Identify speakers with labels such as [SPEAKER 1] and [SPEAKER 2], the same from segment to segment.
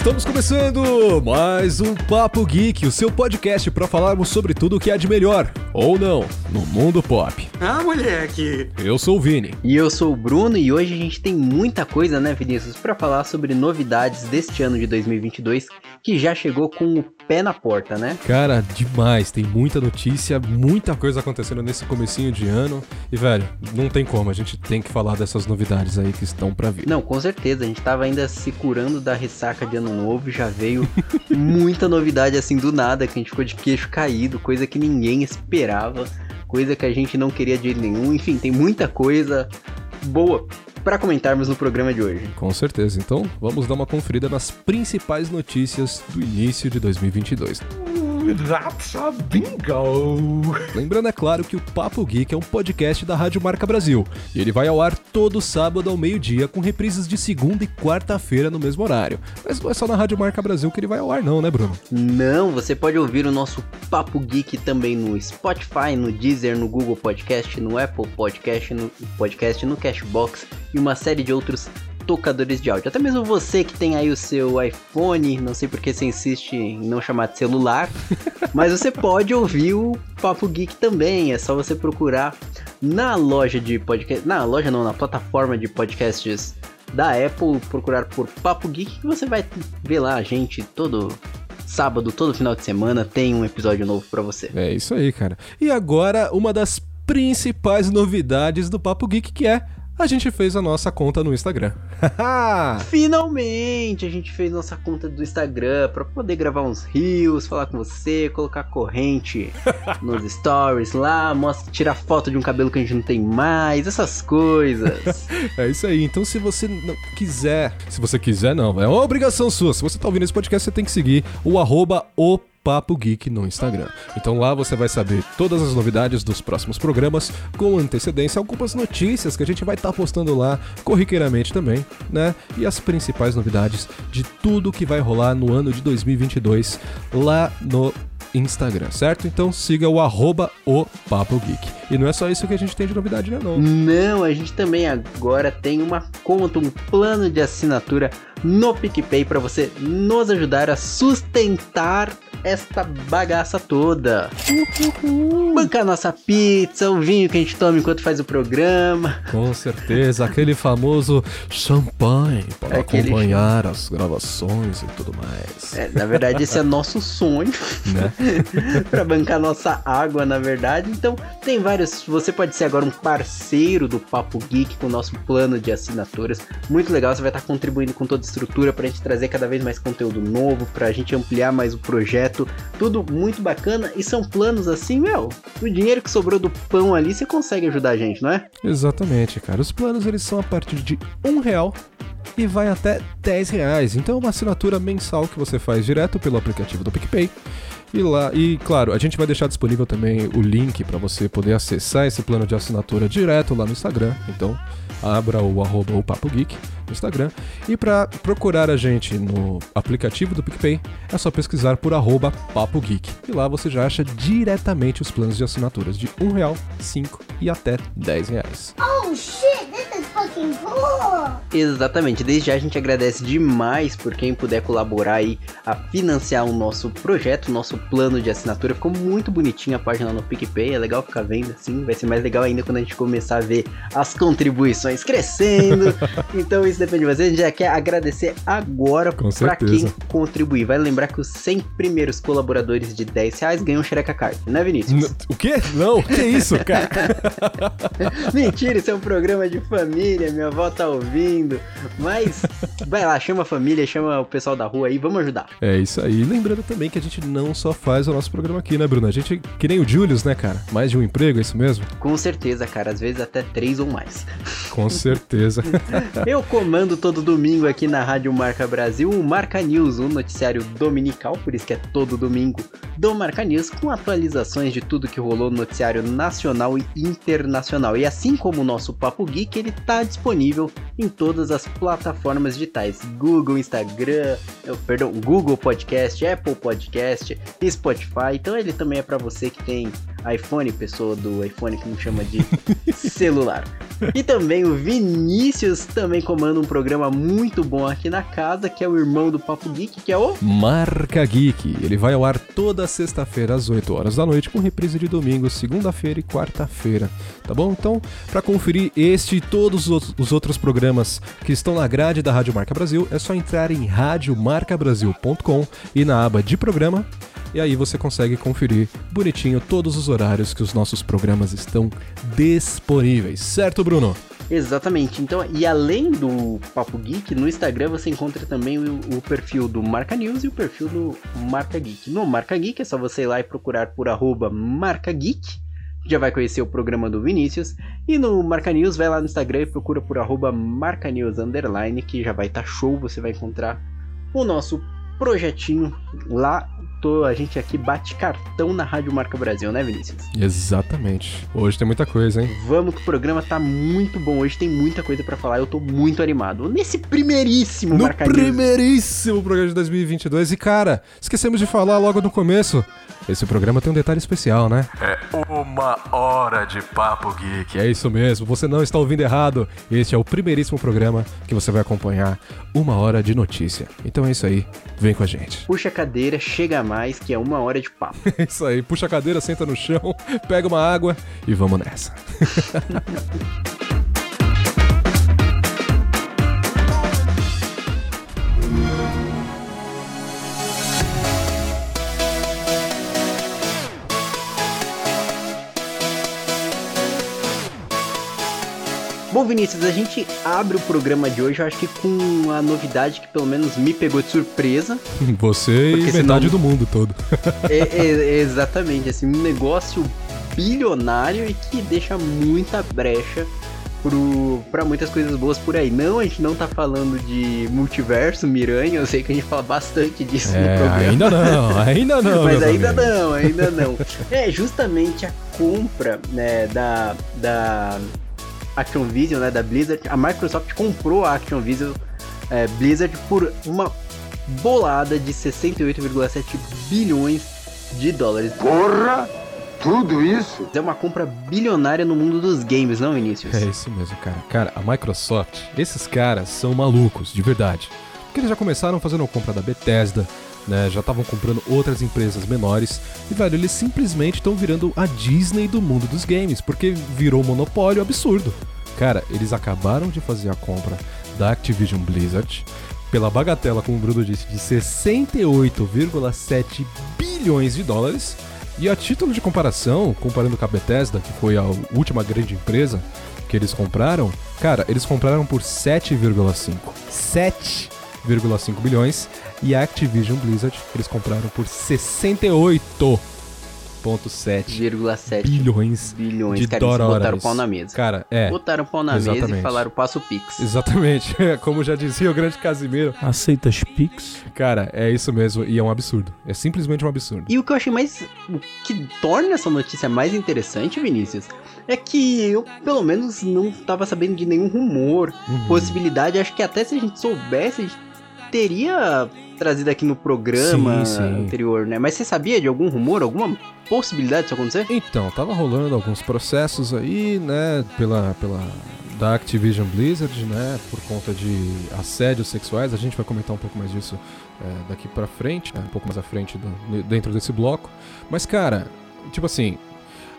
[SPEAKER 1] Estamos começando mais um Papo Geek, o seu podcast para falarmos sobre tudo o que há de melhor, ou não, no mundo pop.
[SPEAKER 2] Ah, moleque!
[SPEAKER 1] Eu sou o Vini.
[SPEAKER 3] E eu sou o Bruno e hoje a gente tem muita coisa, né, Vinícius, para falar sobre novidades deste ano de 2022 que já chegou com o pé na porta, né?
[SPEAKER 1] Cara, demais, tem muita notícia, muita coisa acontecendo nesse comecinho de ano e velho, não tem como, a gente tem que falar dessas novidades aí que estão para vir.
[SPEAKER 3] Não, com certeza, a gente tava ainda se curando da ressaca de ano novo, já veio muita novidade assim do nada, que a gente ficou de queixo caído, coisa que ninguém esperava, coisa que a gente não queria de nenhum, enfim, tem muita coisa boa para comentarmos no programa de hoje.
[SPEAKER 1] Com certeza. Então, vamos dar uma conferida nas principais notícias do início de 2022.
[SPEAKER 2] That's a bingo!
[SPEAKER 1] Lembrando, é claro, que o Papo Geek é um podcast da Rádio Marca Brasil e ele vai ao ar todo sábado ao meio-dia com reprises de segunda e quarta-feira no mesmo horário. Mas não é só na Rádio Marca Brasil que ele vai ao ar, não, né, Bruno?
[SPEAKER 3] Não, você pode ouvir o nosso Papo Geek também no Spotify, no Deezer, no Google Podcast, no Apple Podcast, no Podcast, no Cashbox e uma série de outros tocadores de áudio. Até mesmo você que tem aí o seu iPhone, não sei porque você insiste em não chamar de celular, mas você pode ouvir o Papo Geek também. É só você procurar na loja de podcast, na loja não, na plataforma de podcasts da Apple, procurar por Papo Geek que você vai ver lá a gente todo sábado, todo final de semana tem um episódio novo para você.
[SPEAKER 1] É isso aí, cara. E agora uma das principais novidades do Papo Geek que é a gente fez a nossa conta no Instagram.
[SPEAKER 3] Finalmente a gente fez nossa conta do Instagram para poder gravar uns rios, falar com você, colocar corrente nos stories lá, mostra, tirar foto de um cabelo que a gente não tem mais, essas coisas.
[SPEAKER 1] é isso aí. Então se você não quiser, se você quiser não, é uma obrigação sua. Se você tá ouvindo esse podcast, você tem que seguir o arroba o Papo Geek no Instagram. Então lá você vai saber todas as novidades dos próximos programas com antecedência, algumas notícias que a gente vai estar tá postando lá corriqueiramente também, né? E as principais novidades de tudo que vai rolar no ano de 2022 lá no Instagram, certo? Então siga o arroba o Papo Geek. E não é só isso que a gente tem de novidade, né não?
[SPEAKER 3] Não, a gente também agora tem uma conta, um plano de assinatura no PicPay para você nos ajudar a sustentar esta bagaça toda. Uhum. Bancar nossa pizza, o vinho que a gente toma enquanto faz o programa.
[SPEAKER 1] Com certeza, aquele famoso champanhe para acompanhar as gravações e tudo mais.
[SPEAKER 3] É, na verdade, esse é nosso sonho. Né? para bancar nossa água, na verdade. Então, tem vários. Você pode ser agora um parceiro do Papo Geek com o nosso plano de assinaturas. Muito legal, você vai estar contribuindo com toda a estrutura para a gente trazer cada vez mais conteúdo novo, para a gente ampliar mais o projeto projeto, tudo muito bacana e são planos assim, meu. O dinheiro que sobrou do pão ali, você consegue ajudar a gente, não é?
[SPEAKER 1] Exatamente, cara. Os planos eles são a partir de um real e vai até 10 reais. Então é uma assinatura mensal que você faz direto pelo aplicativo do PicPay. E lá, e claro, a gente vai deixar disponível também o link para você poder acessar esse plano de assinatura direto lá no Instagram. Então, abra o arroba o Papo Geek no Instagram. E para procurar a gente no aplicativo do PicPay, é só pesquisar por arroba Papo Geek. E lá você já acha diretamente os planos de assinaturas de um real, cinco e até 10 reais.
[SPEAKER 3] Oh shit, Exatamente, desde já a gente agradece demais por quem puder colaborar aí a financiar o nosso projeto, o nosso plano de assinatura. Ficou muito bonitinha a página no PicPay, é legal ficar vendo assim, vai ser mais legal ainda quando a gente começar a ver as contribuições crescendo. então isso depende de você. A gente já quer agradecer agora para quem contribuir. Vai lembrar que os 100 primeiros colaboradores de 10 reais ganham Xereca Card, né, Vinícius?
[SPEAKER 1] N o quê? Não, que isso, cara?
[SPEAKER 3] Mentira, isso é um programa de família, minha avó tá ouvindo. Mas vai lá, chama a família, chama o pessoal da rua aí, vamos ajudar.
[SPEAKER 1] É isso aí. Lembrando também que a gente não só faz o nosso programa aqui, né, Bruno? A gente, que nem o Julius, né, cara? Mais de um emprego, é isso mesmo?
[SPEAKER 3] Com certeza, cara. Às vezes até três ou mais.
[SPEAKER 1] Com certeza.
[SPEAKER 3] Eu comando todo domingo aqui na Rádio Marca Brasil o Marca News, um noticiário dominical, por isso que é todo domingo, do Marca News, com atualizações de tudo que rolou no noticiário nacional e internacional. E assim como o nosso Papo Geek, ele está disponível em todas as plataformas digitais: Google, Instagram, perdão, Google Podcast, Apple Podcast, Spotify. Então ele também é para você que tem iPhone, pessoa do iPhone que não chama de celular. E também o Vinícius também comanda um programa muito bom aqui na casa, que é o irmão do Papo Geek, que é o
[SPEAKER 1] Marca Geek. Ele vai ao ar toda sexta-feira às 8 horas da noite, com reprise de domingo, segunda-feira e quarta-feira. Tá bom? Então, para conferir este e todos os outros programas que estão na grade da Rádio Marca Brasil, é só entrar em radiomarcabrasil.com e na aba de programa e aí você consegue conferir bonitinho todos os horários que os nossos programas estão disponíveis, certo, Bruno?
[SPEAKER 3] Exatamente. Então, e além do Papo Geek, no Instagram você encontra também o, o, perfil do Marca News e o perfil do Marca Geek. No Marca Geek é só você ir lá e procurar por arroba Marca Geek, já vai conhecer o programa do Vinícius. E no Marca News, vai lá no Instagram e procura por arroba Marca News Underline, que já vai estar tá show, você vai encontrar o nosso projetinho lá tô, a gente aqui bate cartão na Rádio Marca Brasil, né, Vinícius?
[SPEAKER 1] Exatamente. Hoje tem muita coisa, hein?
[SPEAKER 3] Vamos que o programa tá muito bom. Hoje tem muita coisa para falar. Eu tô muito animado. Nesse primeiríssimo
[SPEAKER 1] no
[SPEAKER 3] Marca
[SPEAKER 1] primeiríssimo programa de 2022. E, cara, esquecemos de falar logo no começo. Esse programa tem um detalhe especial, né?
[SPEAKER 2] É uma hora de papo geek.
[SPEAKER 1] É isso mesmo, você não está ouvindo errado. Este é o primeiríssimo programa que você vai acompanhar uma hora de notícia. Então é isso aí, vem com a gente.
[SPEAKER 3] Puxa a cadeira, chega mais, que é uma hora de papo.
[SPEAKER 1] É isso aí, puxa a cadeira, senta no chão, pega uma água e vamos nessa.
[SPEAKER 3] Bom, Vinícius, a gente abre o programa de hoje, eu acho que com uma novidade que pelo menos me pegou de surpresa.
[SPEAKER 1] Você e metade senão... do mundo todo.
[SPEAKER 3] é, é, exatamente, assim, um negócio bilionário e que deixa muita brecha pro, pra muitas coisas boas por aí. Não, a gente não tá falando de multiverso, Miranha, eu sei que a gente fala bastante disso
[SPEAKER 1] é,
[SPEAKER 3] no programa.
[SPEAKER 1] Ainda não, ainda não.
[SPEAKER 3] Mas ainda amigos. não, ainda não. É justamente a compra né, da, da Activision, né, da Blizzard, a Microsoft comprou a Activision é, Blizzard por uma bolada de 68,7 bilhões de dólares.
[SPEAKER 2] Porra! Tudo isso?
[SPEAKER 3] É uma compra bilionária no mundo dos games, não, Vinícius?
[SPEAKER 1] É isso mesmo, cara. Cara, a Microsoft, esses caras são malucos, de verdade. Porque eles já começaram fazendo a compra da Bethesda, né? Já estavam comprando outras empresas menores. E, velho, eles simplesmente estão virando a Disney do mundo dos games, porque virou um monopólio absurdo. Cara, eles acabaram de fazer a compra da Activision Blizzard pela bagatela, como o Bruno disse, de 68,7 bilhões de dólares. E a título de comparação, comparando com a Bethesda, que foi a última grande empresa que eles compraram, cara, eles compraram por 7,5. 7,5 bilhões. E a Activision Blizzard, eles compraram por 68 1,7 bilhões, bilhões de cara, dólares.
[SPEAKER 3] botaram o pau na mesa.
[SPEAKER 1] Cara, é.
[SPEAKER 3] Botaram o pau na exatamente. mesa e falaram passa o Pix.
[SPEAKER 1] Exatamente. Como já dizia o grande Casimiro.
[SPEAKER 4] Aceitas Pix?
[SPEAKER 1] Cara, é isso mesmo. E é um absurdo. É simplesmente um absurdo.
[SPEAKER 3] E o que eu achei mais. O que torna essa notícia mais interessante, Vinícius, é que eu, pelo menos, não tava sabendo de nenhum rumor, uhum. possibilidade. Acho que até se a gente soubesse, a gente teria trazido aqui no programa sim, sim. anterior, né? Mas você sabia de algum rumor, alguma possibilidade disso acontecer?
[SPEAKER 1] Então, tava rolando alguns processos aí, né, pela, pela da Activision Blizzard, né, por conta de assédios sexuais. A gente vai comentar um pouco mais disso é, daqui para frente, né, um pouco mais à frente do, dentro desse bloco. Mas, cara, tipo assim,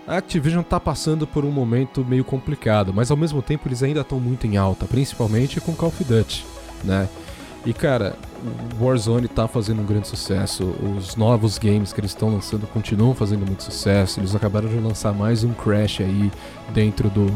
[SPEAKER 1] a Activision tá passando por um momento meio complicado, mas ao mesmo tempo eles ainda estão muito em alta, principalmente com Call of Duty, né? E cara, Warzone tá fazendo um grande sucesso. Os novos games que eles estão lançando continuam fazendo muito sucesso. Eles acabaram de lançar mais um Crash aí dentro do,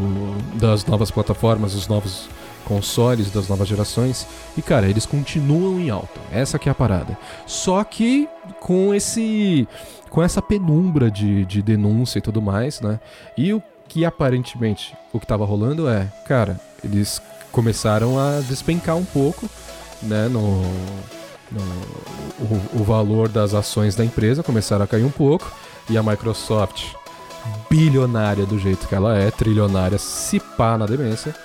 [SPEAKER 1] das novas plataformas, os novos consoles das novas gerações. E cara, eles continuam em alta. Essa que é a parada. Só que com esse com essa penumbra de, de denúncia e tudo mais, né? E o que aparentemente o que tava rolando é, cara, eles começaram a despencar um pouco né, no, no o, o, valor das ações da empresa começaram a cair um pouco e a Microsoft, bilionária do jeito que ela é, trilionária, se pá na demência,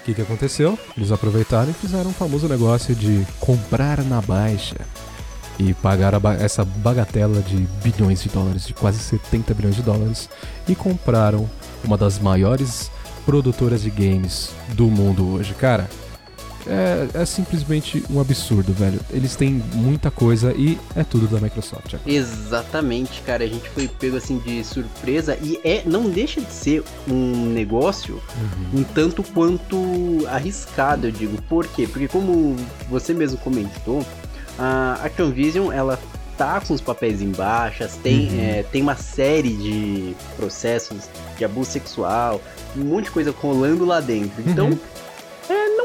[SPEAKER 1] o que, que aconteceu? Eles aproveitaram e fizeram um famoso negócio de comprar na baixa e pagar ba essa bagatela de bilhões de dólares, de quase 70 bilhões de dólares, e compraram uma das maiores produtoras de games do mundo hoje, cara. É, é simplesmente um absurdo, velho. Eles têm muita coisa e é tudo da Microsoft. agora.
[SPEAKER 3] Exatamente, cara. A gente foi pego assim de surpresa e é não deixa de ser um negócio um tanto quanto arriscado, eu digo. Por quê? Porque como você mesmo comentou, a Activision ela tá com os papéis em baixas, tem,
[SPEAKER 1] Uhum.
[SPEAKER 3] é, tem uma série de processos de abuso sexual, um monte de coisa rolando lá dentro. Então,
[SPEAKER 1] Uhum.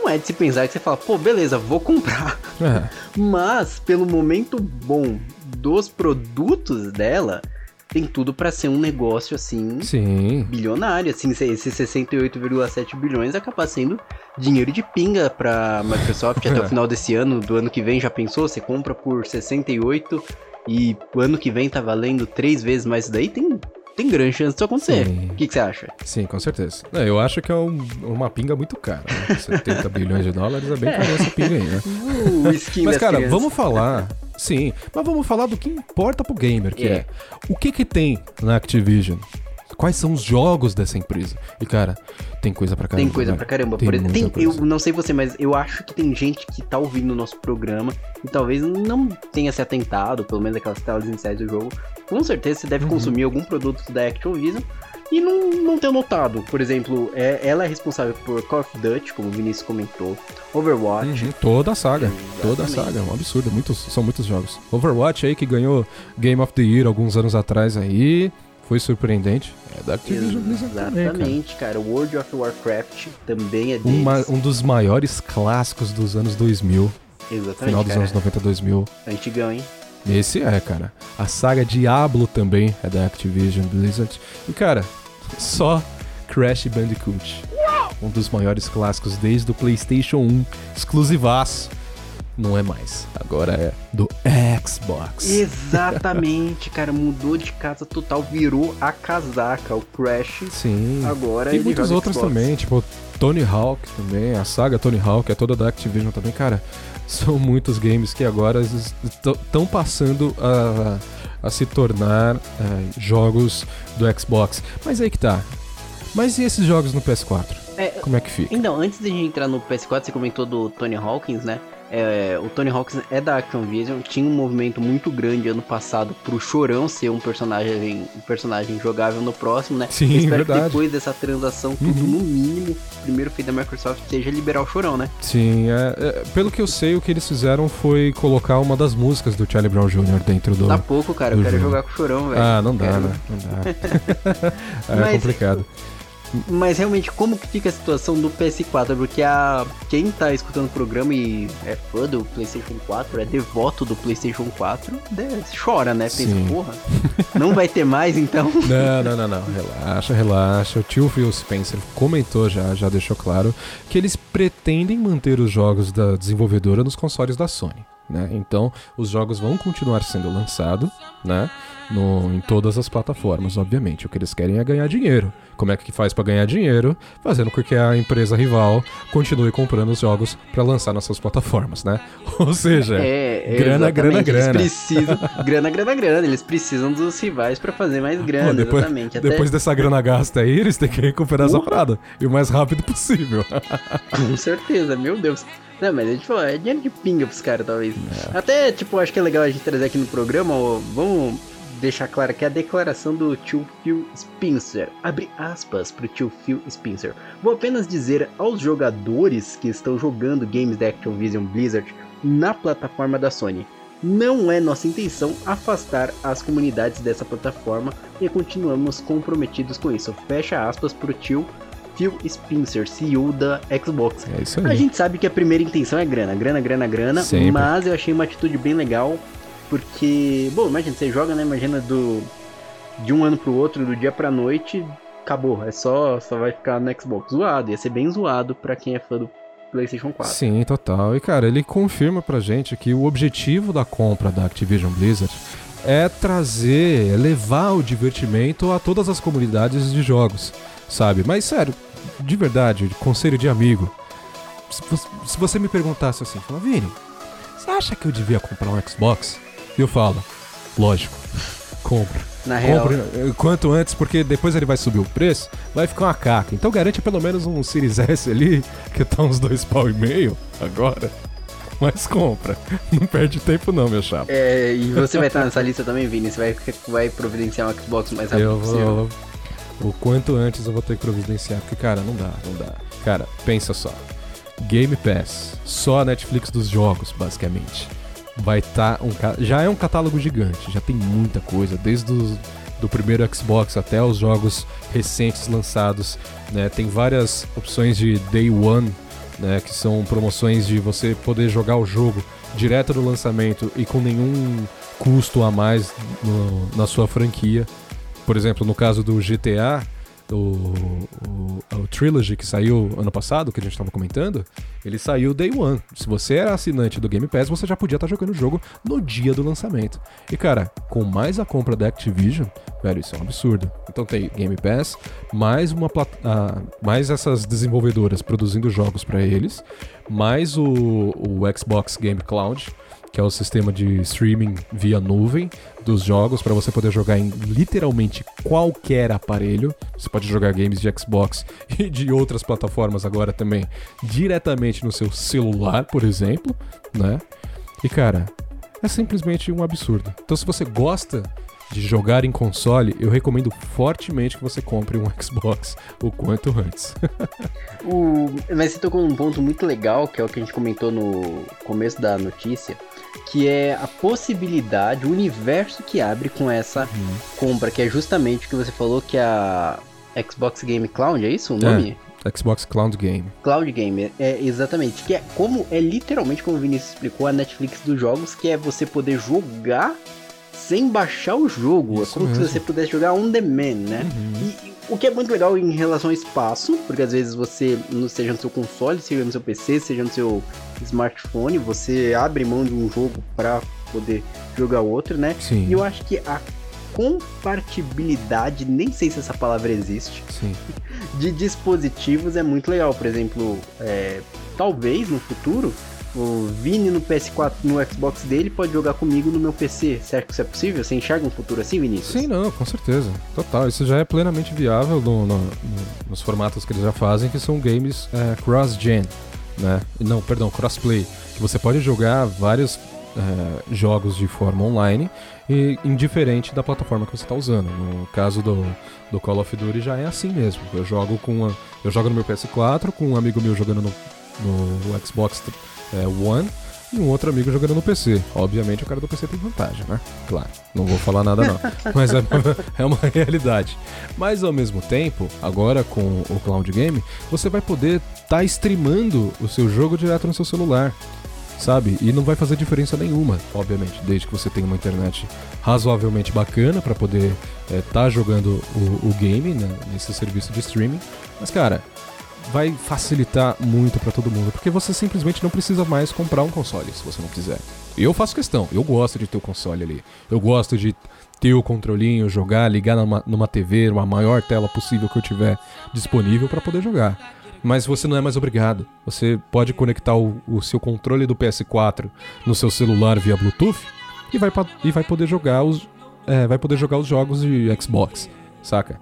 [SPEAKER 3] É, não é de se pensar que você fala, pô, beleza, vou comprar.
[SPEAKER 1] É,
[SPEAKER 3] Mas, pelo momento bom dos produtos dela, tem tudo pra ser um negócio assim
[SPEAKER 1] sim.
[SPEAKER 3] bilionário. Assim, esse- esses 68,7 bilhões é capaz sendo dinheiro de pinga pra Microsoft até o final desse ano. Do ano que vem, já pensou? Você compra por 68 e o ano que vem tá valendo três vezes mais daí? Tem, tem grande chance disso acontecer. O que, que você acha?
[SPEAKER 1] Sim, com certeza. Não, eu acho que é um- uma pinga muito cara. Né? 70 bilhões de dólares é bem cara essa pinga aí, né?
[SPEAKER 3] O skin
[SPEAKER 1] Mas,
[SPEAKER 3] das
[SPEAKER 1] cara,
[SPEAKER 3] crianças.
[SPEAKER 1] vamos falar. Sim, mas vamos falar do que importa pro gamer, que é.
[SPEAKER 3] É.
[SPEAKER 1] o que que tem na Activision? Quais são os jogos dessa empresa? E, cara, tem coisa pra caramba.
[SPEAKER 3] Tem coisa
[SPEAKER 1] velho.
[SPEAKER 3] pra caramba.
[SPEAKER 1] Tem
[SPEAKER 3] Por exemplo, tem- eu não sei você, mas eu acho que tem gente que tá ouvindo o nosso programa e talvez não tenha se atentado, pelo menos aquelas telas iniciais do jogo. Com certeza você
[SPEAKER 1] Uhum.
[SPEAKER 3] deve consumir algum produto da Activision e não, não ter notado. Por exemplo, é, ela é responsável por Call of Duty, como o Vinícius comentou, Overwatch.
[SPEAKER 1] Uhum, toda a saga. Toda a
[SPEAKER 3] Exatamente.
[SPEAKER 1] saga. É um absurdo. Muitos, são muitos jogos. Overwatch aí que ganhou Game of the Year alguns anos atrás aí. Foi surpreendente. É da Activision Blizzard também, cara.
[SPEAKER 3] Exatamente, cara. World of Warcraft também é deles.
[SPEAKER 1] Uma- um dos maiores clássicos dos anos 2000.
[SPEAKER 3] Exatamente,
[SPEAKER 1] Final dos
[SPEAKER 3] cara.
[SPEAKER 1] anos 90, 2000.
[SPEAKER 3] Antigão, hein?
[SPEAKER 1] Esse é, cara. A saga Diablo também é da Activision Blizzard. E, cara, só Crash Bandicoot. Um dos maiores clássicos desde o PlayStation 1, exclusivaço. Não é mais. Agora é do Xbox.
[SPEAKER 3] Exatamente, cara. Mudou de casa total, virou a casaca. O Crash
[SPEAKER 1] Sim.
[SPEAKER 3] agora
[SPEAKER 1] Tem
[SPEAKER 3] ele
[SPEAKER 1] muitos outros
[SPEAKER 3] Xbox.
[SPEAKER 1] também, tipo Tony Hawk também, a saga Tony Hawk é toda da Activision também, cara. São muitos games que agora estão passando a, a se tornar é, jogos do Xbox. Mas aí que tá. Mas e esses jogos no PS4?
[SPEAKER 3] É,
[SPEAKER 1] Como é que fica?
[SPEAKER 3] Então, antes de a gente entrar no PS4, você comentou do Tony Hawkins, né? É, o Tony Hawkins é da Activision, tinha um movimento muito grande ano passado pro Chorão ser um personagem, um personagem jogável no próximo, né?
[SPEAKER 1] Sim,
[SPEAKER 3] Eu espero
[SPEAKER 1] verdade.
[SPEAKER 3] que depois dessa transação, tudo
[SPEAKER 1] Uhum.
[SPEAKER 3] no mínimo, primeiro feito da Microsoft, seja liberar o Chorão, né?
[SPEAKER 1] Sim, é, é, pelo que eu sei, o que eles fizeram foi colocar uma das músicas do Charlie Brown Jr. dentro do.
[SPEAKER 3] Dá pouco, cara, eu quero
[SPEAKER 1] jogo.
[SPEAKER 3] jogar com o Chorão, velho.
[SPEAKER 1] Ah, não dá,
[SPEAKER 3] Quero-
[SPEAKER 1] né? Não dá. é
[SPEAKER 3] Mas-
[SPEAKER 1] complicado.
[SPEAKER 3] Mas realmente, como que fica a situação do PS4? Porque a quem tá escutando o programa e é fã do PlayStation 4, é devoto do PlayStation 4, né, chora, né? Pensa,
[SPEAKER 1] Sim.
[SPEAKER 3] porra, não vai ter mais então?
[SPEAKER 1] Não, não, não, não. Relaxa, relaxa. O tio Phil Spencer comentou já, já deixou claro que eles pretendem manter os jogos da desenvolvedora nos consoles da Sony. Né? Então, os jogos vão continuar sendo lançados, né? No, em todas as plataformas, obviamente. O que eles querem é ganhar dinheiro. Como é que faz pra ganhar dinheiro? Fazendo com que a empresa rival continue comprando os jogos pra lançar nas suas plataformas, né? Ou seja,
[SPEAKER 3] É,
[SPEAKER 1] Grana, grana, grana.
[SPEAKER 3] Eles precisam, grana, grana, grana. Eles precisam dos rivais pra fazer mais grana,
[SPEAKER 1] Pô, depois,
[SPEAKER 3] exatamente. Até
[SPEAKER 1] depois dessa grana gasta aí, eles têm que recuperar essa parada. E o mais rápido possível.
[SPEAKER 3] Com certeza, meu Deus. Não, mas a gente falou, é dinheiro de pinga pros caras, talvez.
[SPEAKER 1] É.
[SPEAKER 3] Até, tipo, acho que é legal a gente trazer aqui no programa, ó, vamos deixar claro que a declaração do tio Phil Spencer. Abre aspas pro tio Phil Spencer. Vou apenas dizer aos jogadores que estão jogando games da Activision Blizzard na plataforma da Sony. Não é nossa intenção afastar as comunidades dessa plataforma e continuamos comprometidos com isso. Fecha aspas pro tio Phil Spencer, CEO da Xbox.
[SPEAKER 1] É isso
[SPEAKER 3] A
[SPEAKER 1] aí.
[SPEAKER 3] gente sabe que a primeira intenção é grana, grana, grana, grana,
[SPEAKER 1] Sempre.
[SPEAKER 3] mas eu achei uma atitude bem legal, porque, bom, imagina, você joga, né, imagina do de um ano pro outro, do dia pra noite, acabou, é só, só vai ficar no Xbox zoado, ia ser bem zoado pra quem é fã do PlayStation 4.
[SPEAKER 1] Sim, total. E cara, ele confirma pra gente que o objetivo da compra da Activision Blizzard é trazer, é levar o divertimento a todas as comunidades de jogos, sabe? Mas sério, de verdade, conselho de amigo. Se vo- se você me perguntasse assim, fala, Vini, você acha que eu devia comprar um Xbox? E eu falo, lógico, compra.
[SPEAKER 3] Na real.
[SPEAKER 1] Compre eh, quanto antes, porque depois ele vai subir o preço, vai ficar uma caca. Então garante pelo menos um Series S ali, que tá uns dois pau e meio agora. Mas compra. Não perde tempo não, meu chapa.
[SPEAKER 3] É, e você vai estar nessa lista também, Vini? Você vai, vai providenciar um Xbox mais rápido
[SPEAKER 1] Eu vou. O quanto antes eu vou ter que providenciar, porque, cara, não dá, não dá. Cara, pensa só. Game Pass, só a Netflix dos jogos, basicamente. Vai estar um. ca- Já é um catálogo gigante, já tem muita coisa, desde o do primeiro Xbox até os jogos recentes lançados. Né? Tem várias opções de Day One, né? que são promoções de você poder jogar o jogo direto do lançamento e com nenhum custo a mais no- na sua franquia. Por exemplo, no caso do GTA, o, o, o Trilogy que saiu ano passado, que a gente estava comentando, ele saiu Day One. Se você era assinante do Game Pass, você já podia estar jogando o jogo no dia do lançamento. E cara, com mais a compra da Activision, velho, isso é um absurdo. Então tem Game Pass, mais uma ah, mais essas desenvolvedoras produzindo jogos para eles, mais o, o Xbox Game Cloud, que é o sistema de streaming via nuvem dos jogos para você poder jogar em literalmente qualquer aparelho. Você pode jogar games de Xbox e de outras plataformas agora também diretamente no seu celular, por exemplo, né? E cara, é simplesmente um absurdo. Então se você gosta de jogar em console, eu recomendo fortemente que você compre um Xbox o quanto antes.
[SPEAKER 3] O... Mas você tocou num ponto muito legal, que é o que a gente comentou no começo da notícia, que é a possibilidade, o universo que abre com essa compra, que é justamente o que você falou que é a Xbox Game Cloud, é isso o nome?
[SPEAKER 1] Xbox Cloud Game.
[SPEAKER 3] Cloud Game, é exatamente, que é como é literalmente como o Vinícius explicou a Netflix dos jogos, que é você poder jogar sem baixar o jogo,
[SPEAKER 1] Isso
[SPEAKER 3] é como
[SPEAKER 1] mesmo.
[SPEAKER 3] se você pudesse jogar on demand, né? E, e o que é muito legal em relação ao espaço, porque às vezes você, seja no seu console, seja no seu PC, seja no seu smartphone, você abre mão de um jogo para poder jogar outro, né?
[SPEAKER 1] Sim.
[SPEAKER 3] E eu acho que a compartibilidade, nem sei se essa palavra existe,
[SPEAKER 1] Sim.
[SPEAKER 3] de dispositivos é muito legal. Por exemplo, é, talvez no futuro o Vini no PS4, no Xbox dele, pode jogar comigo no meu PC. Certo que isso é possível? Você enxerga um futuro assim, Vinícius?
[SPEAKER 1] Sim, não, com certeza. Total. Isso já é plenamente viável no- no- nos formatos que eles já fazem, que são games é, cross-gen, né? Não, perdão, crossplay. Que você pode jogar vários é, jogos de forma online e indiferente da plataforma que você está usando. No caso do, do Call of Duty já é assim mesmo. Eu jogo com uma- eu jogo no meu PS4, com um amigo meu jogando no, no Xbox é, One e um outro amigo jogando no PC. Obviamente o cara do PC tem vantagem, né? Claro, não vou falar nada não. Mas é, é uma realidade. Mas ao mesmo tempo, agora com o Cloud Game, você vai poder estar tá streamando o seu jogo direto no seu celular. Sabe? E não vai fazer diferença nenhuma, obviamente, desde que você tenha uma internet razoavelmente bacana para poder estar jogando o, o game né, nesse serviço de streaming. Mas, cara, vai facilitar muito para todo mundo, porque você simplesmente não precisa mais comprar um console se você não quiser. Eu faço questão, eu gosto de ter o console ali. Eu gosto de ter o controlinho, jogar, ligar numa, numa TV, uma maior tela possível que eu tiver disponível para poder jogar. Mas você não é mais obrigado. Você pode conectar o, o seu controle do PS4 no seu celular via Bluetooth e vai, e vai poder jogar os é, vai poder jogar os jogos de Xbox, saca?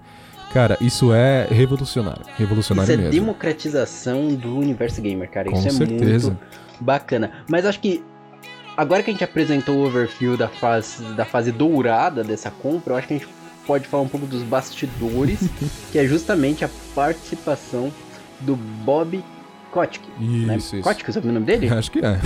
[SPEAKER 1] Cara, isso é revolucionário, revolucionário
[SPEAKER 3] Isso é
[SPEAKER 1] mesmo.
[SPEAKER 3] democratização do universo gamer, cara.
[SPEAKER 1] Com
[SPEAKER 3] Isso é
[SPEAKER 1] certeza.
[SPEAKER 3] muito bacana. Mas acho que agora que a gente apresentou o overview da fase, da fase dourada dessa compra, eu acho que a gente pode falar um pouco dos bastidores, que é justamente a participação do Bob Kotick. né?
[SPEAKER 1] Isso, isso.
[SPEAKER 3] Kotick, sabe o nome dele?
[SPEAKER 1] Acho que é.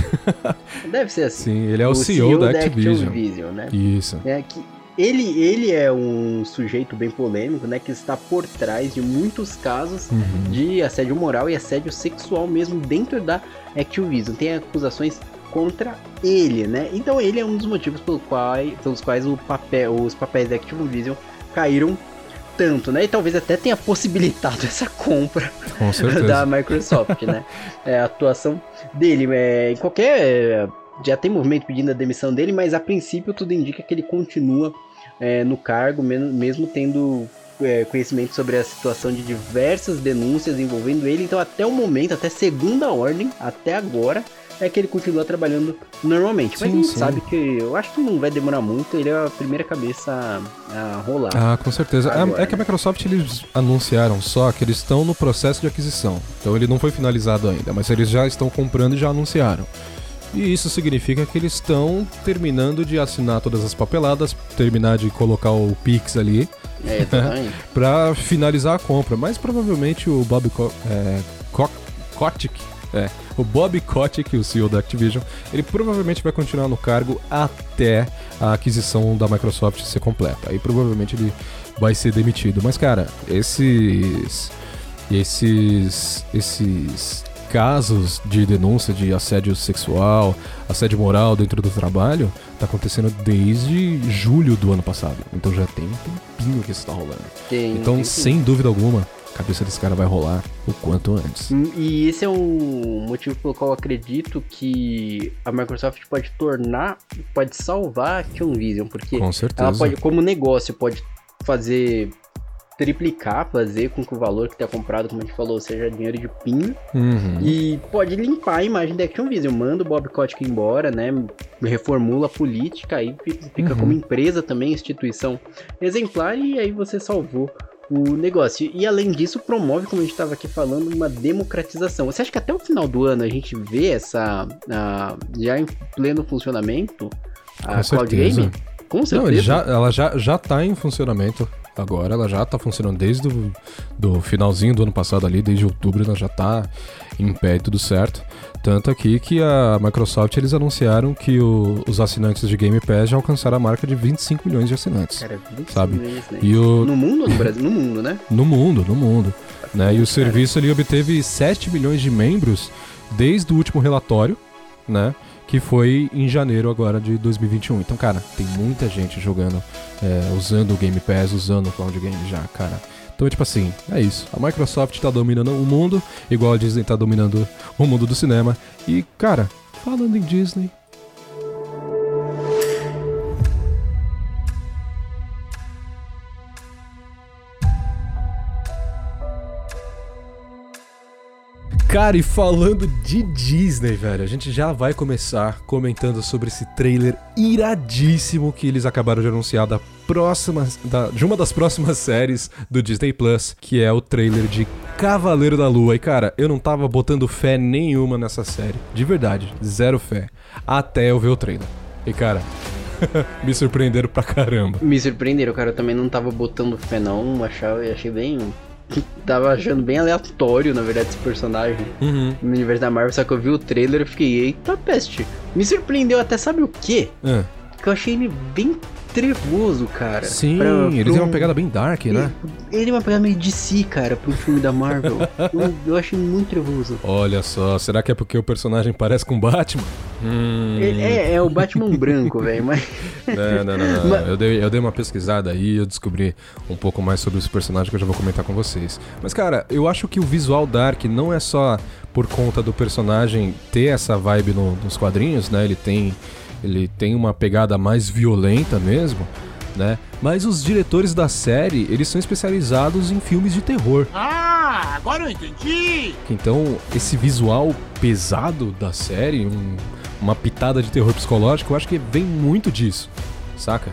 [SPEAKER 3] Deve ser assim.
[SPEAKER 1] Sim, ele é o, CEO, da Activision.
[SPEAKER 3] Activision, né?
[SPEAKER 1] Isso.
[SPEAKER 3] É que ele, ele é um sujeito bem polêmico, né? Que está por trás de muitos casos
[SPEAKER 1] Uhum.
[SPEAKER 3] de assédio moral e assédio sexual mesmo dentro da Activision. Tem acusações contra ele, né? Então ele é um dos motivos pelo qual, pelos quais o papel, os papéis da Activision caíram tanto, né? E talvez até tenha possibilitado essa compra da Microsoft, né? É, a atuação dele. É, em qualquer. Já tem movimento pedindo a demissão dele, mas a princípio tudo indica que ele continua é, no cargo, mesmo tendo é, conhecimento sobre a situação de diversas denúncias envolvendo ele. Então, até o momento, até segunda ordem, até agora, é que ele continua trabalhando normalmente. Mas
[SPEAKER 1] Sim,
[SPEAKER 3] a gente
[SPEAKER 1] sim.
[SPEAKER 3] sabe que eu acho que não vai demorar muito, ele é a primeira cabeça a, rolar.
[SPEAKER 1] Ah, com certeza. É-
[SPEAKER 3] Agora,
[SPEAKER 1] é, que a? Microsoft eles anunciaram só que eles estão no processo de aquisição. Então ele não foi finalizado ainda, mas eles já estão comprando e já anunciaram. E isso significa que eles estão terminando de assinar todas as papeladas, terminar de colocar o Pix ali
[SPEAKER 3] É,
[SPEAKER 1] pra finalizar a compra. Mas provavelmente o Bob Co é, Co- Kotick, é, o Bob Kotick, o CEO da Activision, ele provavelmente vai continuar no cargo até a aquisição da Microsoft ser completa. Aí provavelmente ele vai ser demitido. Mas cara, esses esses esses casos de denúncia de assédio sexual, assédio moral dentro do trabalho, tá acontecendo desde julho do ano passado. Então já tem um tempinho que isso tá rolando.
[SPEAKER 3] Tem-
[SPEAKER 1] Então,
[SPEAKER 3] tem-
[SPEAKER 1] sem dúvida alguma, a cabeça desse cara vai rolar o quanto antes.
[SPEAKER 3] E esse é um motivo pelo qual eu acredito que a Microsoft pode tornar, pode salvar a Activision, porque
[SPEAKER 1] Com certeza.
[SPEAKER 3] ela pode, como negócio, pode fazer triplicar, fazer com que o valor que tá comprado, como a gente falou, seja dinheiro de pinho
[SPEAKER 1] Uhum.
[SPEAKER 3] e pode limpar a imagem da Activision, manda o Bob Kotick embora, né? Reformula a política, aí fica,
[SPEAKER 1] Uhum.
[SPEAKER 3] como empresa também, instituição exemplar, e aí você salvou o negócio. E além disso, promove, como a gente estava aqui falando, uma democratização. Você acha que até o final do ano a gente vê essa. a- já em pleno funcionamento a
[SPEAKER 1] Com
[SPEAKER 3] Cloud
[SPEAKER 1] certeza.
[SPEAKER 3] Gaming? Com certeza.
[SPEAKER 1] Não, já, ela já, já tá em funcionamento agora, ela já tá funcionando desde o do finalzinho do ano passado ali, desde outubro ela já tá em pé e tudo certo. Tanto aqui que a Microsoft eles anunciaram que o- os assinantes de Game Pass já alcançaram a marca de 25 milhões de assinantes.
[SPEAKER 3] Cara, 25
[SPEAKER 1] Sabe?
[SPEAKER 3] milhões, né?
[SPEAKER 1] E o,
[SPEAKER 3] No mundo ou no Brasil? No mundo, né?
[SPEAKER 1] No mundo, no mundo. Né? E o serviço ele obteve 7 milhões de membros desde o último relatório, né? Que foi em janeiro agora de 2021. Então, cara, tem muita gente jogando, é, usando o Game Pass, usando o Cloud Game já, cara. Então, tipo assim, é isso. A Microsoft tá dominando o mundo, igual a Disney tá dominando o mundo do cinema. E, cara, falando em Disney, Cara, e falando de Disney, velho, a gente já vai começar comentando sobre esse trailer iradíssimo que eles acabaram de anunciar da próxima, da- de uma das próximas séries do Disney Plus, que é o trailer de Cavaleiro da Lua. E cara, eu não tava botando fé nenhuma nessa série, de verdade, zero fé, até eu ver o trailer. E cara, me surpreenderam pra caramba.
[SPEAKER 3] Me surpreenderam, cara. Eu também não tava botando fé, não. Achava, achei bem. Tava achando bem aleatório, na verdade, esse personagem
[SPEAKER 1] Uhum.
[SPEAKER 3] no universo da Marvel. Só que eu vi o trailer e fiquei, eita peste. Me surpreendeu até, sabe o quê?
[SPEAKER 1] Ah,
[SPEAKER 3] Que eu achei ele bem trevoso, cara.
[SPEAKER 1] sim,
[SPEAKER 3] Pra-
[SPEAKER 1] eles
[SPEAKER 3] pra
[SPEAKER 1] uma
[SPEAKER 3] um-
[SPEAKER 1] pegada bem dark, né?
[SPEAKER 3] Ele é uma pegada meio de si, cara, pro filme da Marvel. eu, eu achei muito trevoso.
[SPEAKER 1] Olha só, será que é porque o personagem parece com Batman? Hum.
[SPEAKER 3] Ele- É, é o Batman branco, velho, mas.
[SPEAKER 1] Não, não, não, não.
[SPEAKER 3] Mas-
[SPEAKER 1] Eu, dei, eu dei uma pesquisada aí e eu descobri um pouco mais sobre esse personagem que eu já vou comentar com vocês. Mas, cara, eu acho que o visual Dark não é só por conta do personagem ter essa vibe no- nos quadrinhos, né? Ele tem, ele tem uma pegada mais violenta mesmo, né? Mas os diretores da série, eles são especializados em filmes de terror.
[SPEAKER 4] Ah, agora eu entendi!
[SPEAKER 1] Então, esse visual pesado da série, um- uma pitada de terror psicológico, eu acho que vem muito disso, saca?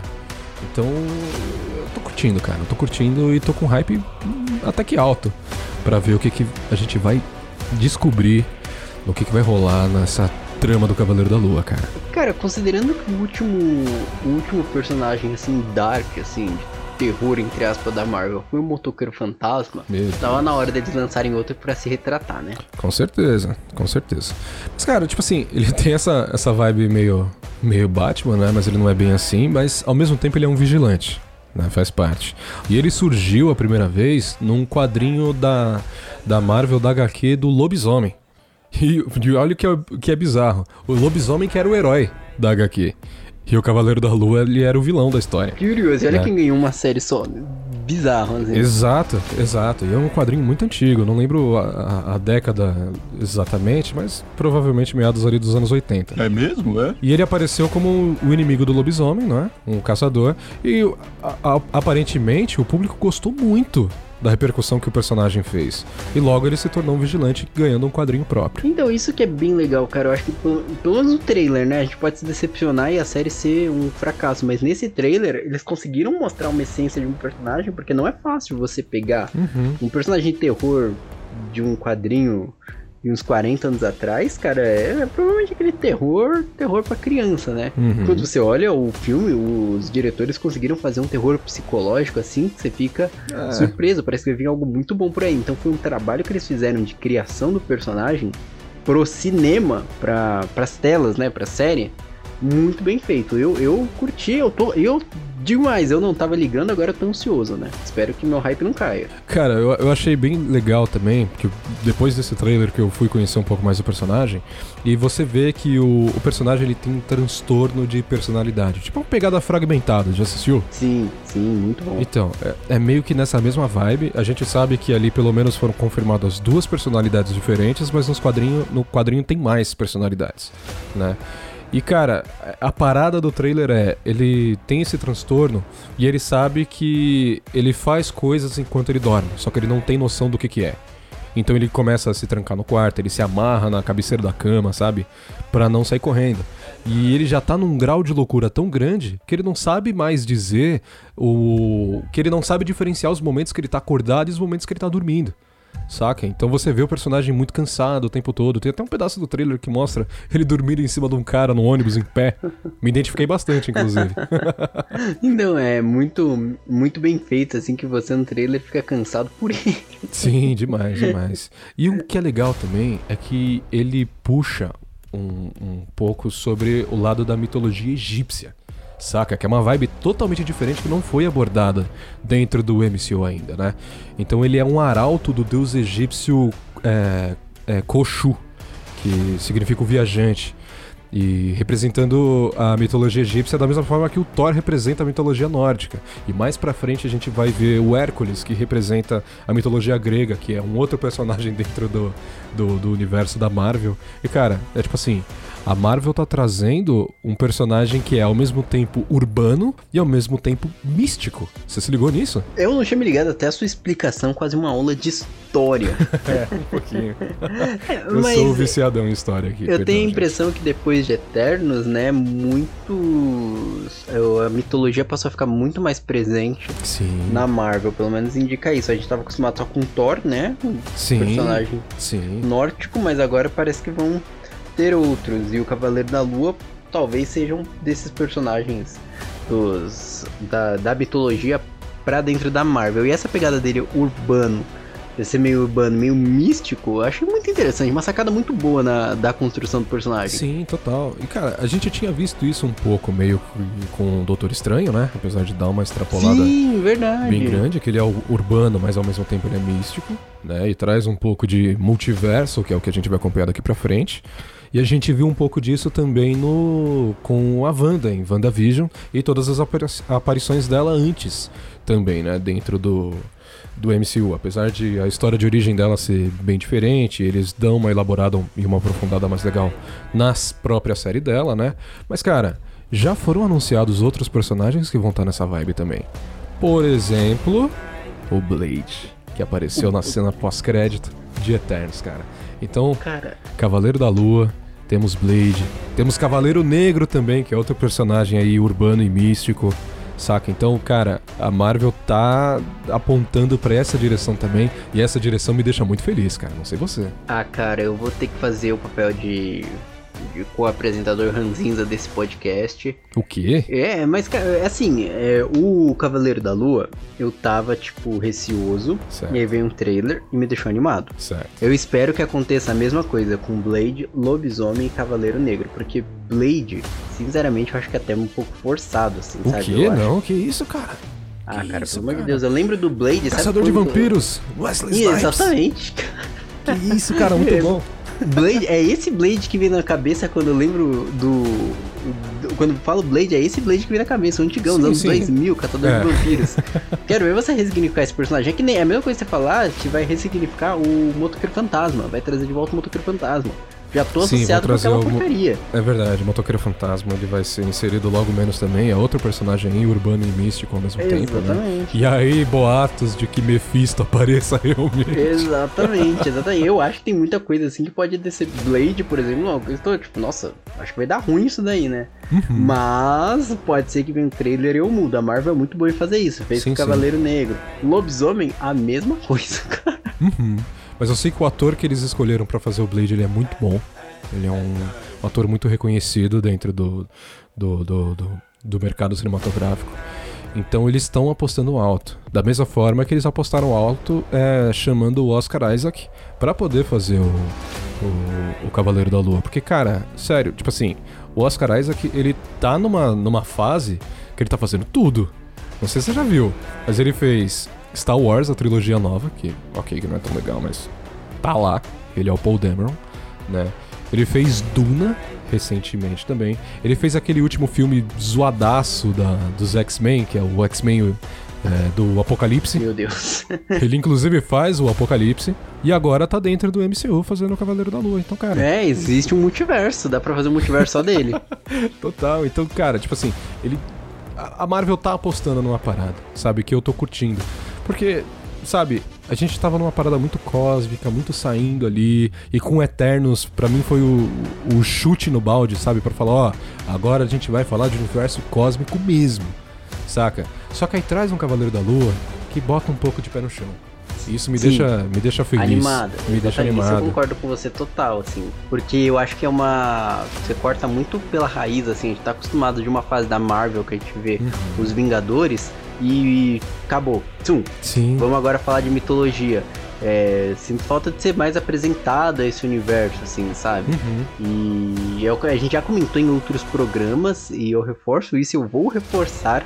[SPEAKER 1] Então, eu tô curtindo, cara. Eu tô curtindo e tô com hype até que alto pra ver o que, que a gente vai descobrir, o que, que vai rolar nessa trama do Cavaleiro da Lua, cara.
[SPEAKER 3] Cara, considerando que o último. O último personagem, assim, dark, assim, de terror, entre aspas, da Marvel foi o Motoqueiro Fantasma.
[SPEAKER 1] Meu
[SPEAKER 3] Tava na hora deles lançarem outro pra se retratar, né?
[SPEAKER 1] Com certeza, com certeza. Mas, cara, tipo assim, ele tem essa, essa vibe meio, meio Batman, né? Mas ele não é bem assim, mas ao mesmo tempo ele é um vigilante, né? Faz parte. E ele surgiu a primeira vez num quadrinho da, da Marvel da HQ do Lobisomem. E, e olha o que é, que é bizarro. O Lobisomem que era o herói da HQ. E o Cavaleiro da Lua, ele era o vilão da história.
[SPEAKER 3] Curioso, e olha
[SPEAKER 1] É.
[SPEAKER 3] quem ganhou uma série só. Bizarro, assim.
[SPEAKER 1] Exato, exato. E é um quadrinho muito antigo, não lembro a, a- a década exatamente, mas provavelmente meados ali dos anos 80.
[SPEAKER 4] É mesmo, é?
[SPEAKER 1] E ele apareceu como o inimigo do lobisomem, não é? Um caçador. E a- a- aparentemente o público gostou muito da repercussão que o personagem fez. E logo ele se tornou um vigilante ganhando um quadrinho próprio.
[SPEAKER 3] Então, isso que é bem legal, cara. Eu acho que pelo, pelo menos no trailer, né? A gente pode se decepcionar e a série ser um fracasso. Mas nesse trailer, eles conseguiram mostrar uma essência de um personagem, porque não é fácil você pegar
[SPEAKER 1] Uhum.
[SPEAKER 3] um personagem de terror de um quadrinho de uns 40 anos atrás, cara, é, provavelmente aquele terror, terror pra criança, né?
[SPEAKER 1] Uhum.
[SPEAKER 3] Quando você olha o filme, os diretores conseguiram fazer um terror psicológico assim, que você fica
[SPEAKER 1] É.
[SPEAKER 3] surpreso, parece que vir algo muito bom por aí. Então foi um trabalho que eles fizeram de criação do personagem pro cinema, para pras telas, né, pra série, muito bem feito. Eu, eu curti, eu tô, eu digo mais, eu não tava ligando, agora eu tô ansioso, né? Espero que meu hype não caia.
[SPEAKER 1] Cara, eu, eu achei bem legal também, porque depois desse trailer que eu fui conhecer um pouco mais o personagem, e você vê que o, o personagem ele tem um transtorno de personalidade. Tipo uma pegada fragmentada, já assistiu?
[SPEAKER 3] Sim, sim, muito bom.
[SPEAKER 1] Então, é, é meio que nessa mesma vibe. A gente sabe que ali pelo menos foram confirmadas duas personalidades diferentes, mas nos quadrinho, no quadrinho tem mais personalidades, né? E cara, a parada do trailer é, ele tem esse transtorno e ele sabe que ele faz coisas enquanto ele dorme, só que ele não tem noção do que que é. Então ele começa a se trancar no quarto, ele se amarra na cabeceira da cama, sabe? Pra não sair correndo. E ele já tá num grau de loucura tão grande que ele não sabe mais dizer o. que ele não sabe diferenciar os momentos que ele tá acordado e os momentos que ele tá dormindo. Saca? Então você vê o personagem muito cansado o tempo todo. Tem até um pedaço do trailer que mostra ele dormindo em cima de um cara no ônibus em pé. Me identifiquei bastante, inclusive.
[SPEAKER 3] Então, é muito, muito bem feito, assim, que você no trailer fica cansado por ele.
[SPEAKER 1] Sim, demais, demais. E o que é legal também é que ele puxa um, um pouco sobre o lado da mitologia egípcia. Saca? Que é uma vibe totalmente diferente que não foi abordada dentro do MCU ainda, né? Então ele é um arauto do deus egípcio é, é, Khonshu, que significa o viajante. E representando a mitologia egípcia da mesma forma que o Thor representa a mitologia nórdica. E mais pra frente a gente vai ver o Hércules, que representa a mitologia grega, que é um outro personagem dentro do, do, do universo da Marvel. E cara, é tipo assim. A Marvel tá trazendo um personagem que é ao mesmo tempo urbano e ao mesmo tempo místico. Você se ligou nisso?
[SPEAKER 3] Eu não tinha me ligado até a sua explicação, quase uma aula de história.
[SPEAKER 1] É, um pouquinho. Eu sou viciadão em história aqui.
[SPEAKER 3] Eu
[SPEAKER 1] perdão,
[SPEAKER 3] tenho a
[SPEAKER 1] gente.
[SPEAKER 3] impressão que depois de Eternos, né, muitos. A mitologia passou a ficar muito mais presente
[SPEAKER 1] Sim.
[SPEAKER 3] na Marvel, pelo menos indica isso. A gente tava acostumado só com Thor, né? Um
[SPEAKER 1] Sim.
[SPEAKER 3] personagem
[SPEAKER 1] Sim.
[SPEAKER 3] nórdico, mas agora parece que vão ter outros. E o Cavaleiro da Lua talvez seja um desses personagens dos da, da mitologia pra dentro da Marvel. E essa pegada dele urbano, de ser meio urbano, meio místico, eu achei muito interessante. Uma sacada muito boa na, da construção do personagem.
[SPEAKER 1] Sim, total. E cara, a gente tinha visto isso um pouco meio com o Doutor Estranho, né? Apesar de dar uma extrapolada
[SPEAKER 3] Sim, verdade.
[SPEAKER 1] bem grande, que ele é urbano, mas ao mesmo tempo ele é místico, né? E traz um pouco de multiverso, que é o que a gente vai acompanhar daqui pra frente. E a gente viu um pouco disso também no com a Wanda em WandaVision e todas as apari- aparições dela antes também, né, dentro do do MCU, apesar de a história de origem dela ser bem diferente, eles dão uma elaborada e uma aprofundada mais legal nas própria série dela, né? Mas cara, já foram anunciados outros personagens que vão estar nessa vibe também. Por exemplo, o Blade, que apareceu na cena pós-crédito de Eternos, cara. Então,
[SPEAKER 3] Cara,
[SPEAKER 1] Cavaleiro da Lua, temos Blade, temos Cavaleiro Negro também, que é outro personagem aí urbano e místico, saca? Então, cara, a Marvel tá apontando pra essa direção também, e essa direção me deixa muito feliz, cara. Não sei você.
[SPEAKER 3] ah, cara, eu vou ter que fazer o papel de co-apresentador ranzinza desse podcast.
[SPEAKER 1] O quê?
[SPEAKER 3] É, mas cara, é assim, é, o Cavaleiro da Lua, eu tava, tipo, receoso,
[SPEAKER 1] Certo.
[SPEAKER 3] e aí veio um trailer e me deixou animado.
[SPEAKER 1] Certo.
[SPEAKER 3] Eu espero que aconteça a mesma coisa com Blade, Lobisomem e Cavaleiro Negro, porque Blade, sinceramente, eu acho que é até um pouco forçado, assim,
[SPEAKER 1] O
[SPEAKER 3] sabe?
[SPEAKER 1] quê?
[SPEAKER 3] Eu acho.
[SPEAKER 1] Não, que isso, cara?
[SPEAKER 3] Ah,
[SPEAKER 1] Que
[SPEAKER 3] cara,
[SPEAKER 1] isso,
[SPEAKER 3] pelo amor de
[SPEAKER 1] cara?
[SPEAKER 3] Deus, eu lembro do Blade, sabe
[SPEAKER 1] Caçador de vampiros, Wesley Snipes.
[SPEAKER 3] Exatamente.
[SPEAKER 1] Que isso, cara, muito
[SPEAKER 3] É.
[SPEAKER 1] bom.
[SPEAKER 3] Blade, é esse Blade que vem na cabeça quando eu lembro do. do- quando eu falo Blade, é esse Blade que vem na cabeça, o antigão, dos anos
[SPEAKER 1] sim.
[SPEAKER 3] 2000, Catador
[SPEAKER 1] É.
[SPEAKER 3] de Vampiros. Quero ver você ressignificar esse personagem. É que nem é a mesma coisa que você falar que vai ressignificar o Motoqueiro Fantasma, vai trazer de volta o Motoqueiro Fantasma. Já tô
[SPEAKER 1] Sim,
[SPEAKER 3] associado com aquela porcaria.
[SPEAKER 1] É verdade, Motoqueiro Fantasma ele vai ser inserido logo menos também. É outro personagem aí, urbano e místico ao mesmo tempo, né?
[SPEAKER 3] Exatamente.
[SPEAKER 1] E aí, boatos de que Mephisto apareça realmente.
[SPEAKER 3] Exatamente, exatamente. Eu acho que tem muita coisa assim que pode descer. Blade, por exemplo, não, eu estou tipo, nossa, acho que vai dar ruim isso daí, né?
[SPEAKER 1] Uhum.
[SPEAKER 3] Mas pode ser que venha um trailer e eu mudo. A Marvel é muito boa em fazer isso. Fez
[SPEAKER 1] Sim,
[SPEAKER 3] com o Cavaleiro Negro. Lobisomem, a mesma coisa, cara.
[SPEAKER 1] Uhum. Mas eu sei que o ator que eles escolheram pra fazer o Blade ele é muito bom. Ele é um, ator muito reconhecido dentro do, do, do, do, do mercado cinematográfico. Então eles estão apostando alto. Da mesma forma que eles apostaram alto é, chamando o Oscar Isaac pra poder fazer o, o, o Cavaleiro da Lua. Porque, cara, sério, tipo assim, o Oscar Isaac ele tá numa, numa fase que ele tá fazendo tudo. Não sei se você já viu, mas ele fez Star Wars, a trilogia nova, que, ok, que não é tão legal, mas tá lá. Ele é o Paul Dameron, né? Ele fez Duna recentemente também. Ele fez aquele último filme zoadaço da, dos X-Men, que é o X-Men é, do Apocalipse.
[SPEAKER 3] Meu Deus.
[SPEAKER 1] Ele inclusive faz o Apocalipse e agora tá dentro do MCU fazendo o Cavaleiro da Lua. Então, cara,
[SPEAKER 3] É, existe um multiverso. Dá pra fazer um multiverso só dele.
[SPEAKER 1] Total. Então, cara, tipo assim, ele. A a Marvel tá apostando numa parada, sabe? Que eu tô curtindo. Porque, sabe, a gente tava numa parada muito cósmica, muito saindo ali. E com Eternos, pra mim foi o, o chute no balde, sabe? Pra falar, ó, agora a gente vai falar de universo cósmico mesmo, saca? Só que aí traz um Cavaleiro da Lua que bota um pouco de pé no chão. E isso me,
[SPEAKER 3] Sim.
[SPEAKER 1] deixa, me deixa feliz.
[SPEAKER 3] Animada.
[SPEAKER 1] Me deixa
[SPEAKER 3] Isso eu
[SPEAKER 1] animado.
[SPEAKER 3] concordo com você total, assim. Porque eu acho que é uma. Você corta muito pela raiz, assim. A gente tá acostumado de uma fase da Marvel que a gente vê
[SPEAKER 1] Uhum.
[SPEAKER 3] os Vingadores e acabou. Tum.
[SPEAKER 1] Sim.
[SPEAKER 3] Vamos agora falar de mitologia. É, sinto falta de ser mais apresentado a esse universo, assim, sabe?
[SPEAKER 1] Uhum.
[SPEAKER 3] E é que a gente já comentou em outros programas, e eu reforço isso, eu vou reforçar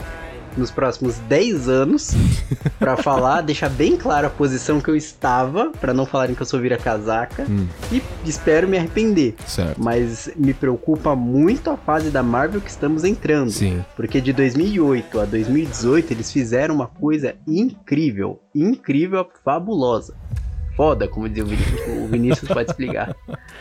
[SPEAKER 3] nos próximos 10 anos pra falar, deixar bem claro a posição que eu estava, pra não falarem que eu sou vira-casaca,
[SPEAKER 1] Hum,
[SPEAKER 3] e espero me arrepender.
[SPEAKER 1] certo.
[SPEAKER 3] Mas me preocupa muito a fase da Marvel que estamos entrando.
[SPEAKER 1] Sim.
[SPEAKER 3] Porque de 2008 a 2018 eles fizeram uma coisa incrível, incrível, fabulosa. Foda, como dizia o Vinícius, o Vinícius pode explicar.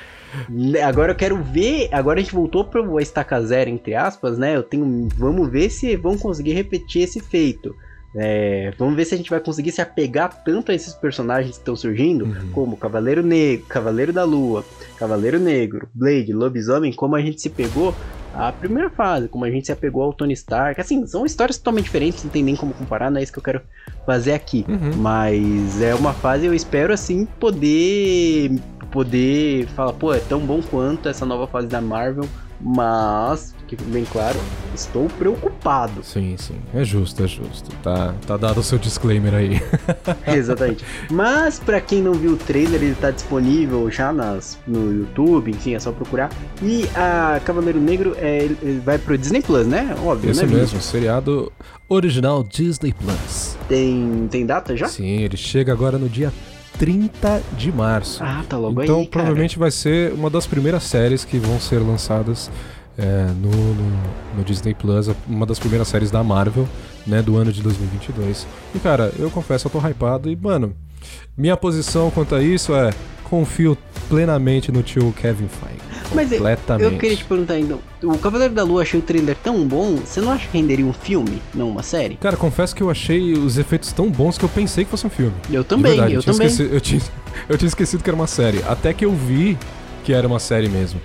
[SPEAKER 3] Né, Agora eu quero ver, agora a gente voltou para a estaca zero, entre aspas, né? Eu tenho, vamos ver se vão conseguir repetir esse feito. É, vamos ver se a gente vai conseguir se apegar tanto a esses personagens que estão surgindo,
[SPEAKER 1] Uhum.
[SPEAKER 3] como Cavaleiro Negro, Cavaleiro da Lua, Cavaleiro Negro, Blade, Lobisomem, como a gente se pegou a primeira fase, como a gente se apegou ao Tony Stark. Assim, são histórias totalmente diferentes, não tem nem como comparar, não é isso que eu quero fazer aqui.
[SPEAKER 1] Uhum.
[SPEAKER 3] Mas é uma fase, eu espero assim poder poder falar, pô, é tão bom quanto essa nova fase da Marvel, mas que fique bem claro, estou preocupado.
[SPEAKER 1] Sim, sim. É justo, é justo. Tá, tá dado o seu disclaimer aí.
[SPEAKER 3] Exatamente. Mas pra quem não viu o trailer, ele tá disponível já nas, no YouTube, enfim, é só procurar. E a Cavaleiro Negro é, vai pro Disney Plus, né? Óbvio,
[SPEAKER 1] Isso
[SPEAKER 3] né?
[SPEAKER 1] Mesmo, seriado original Disney Plus.
[SPEAKER 3] Tem, tem data já?
[SPEAKER 1] Sim, ele chega agora no dia 30 de março.
[SPEAKER 3] Ah, tá logo
[SPEAKER 1] então,
[SPEAKER 3] aí, cara.
[SPEAKER 1] provavelmente vai ser uma das primeiras séries que vão ser lançadas é, no, no, no Disney Plus, uma das primeiras séries da Marvel, né, do ano de 2022. E, cara, eu confesso, eu tô hypado e, mano, minha posição quanto a isso é confio plenamente no tio Kevin Feige.
[SPEAKER 3] Mas eu,
[SPEAKER 1] Completamente.
[SPEAKER 3] eu queria te perguntar então, o Cavaleiro da Lua achei o trailer tão bom, você não acha que renderia um filme, não uma série?
[SPEAKER 1] Cara, confesso que eu achei os efeitos tão bons que eu pensei que fosse um filme.
[SPEAKER 3] Eu também,
[SPEAKER 1] verdade,
[SPEAKER 3] eu
[SPEAKER 1] tinha
[SPEAKER 3] também.
[SPEAKER 1] esquecido- eu, tinha, eu tinha esquecido que era uma série. Até que eu vi que era uma série mesmo.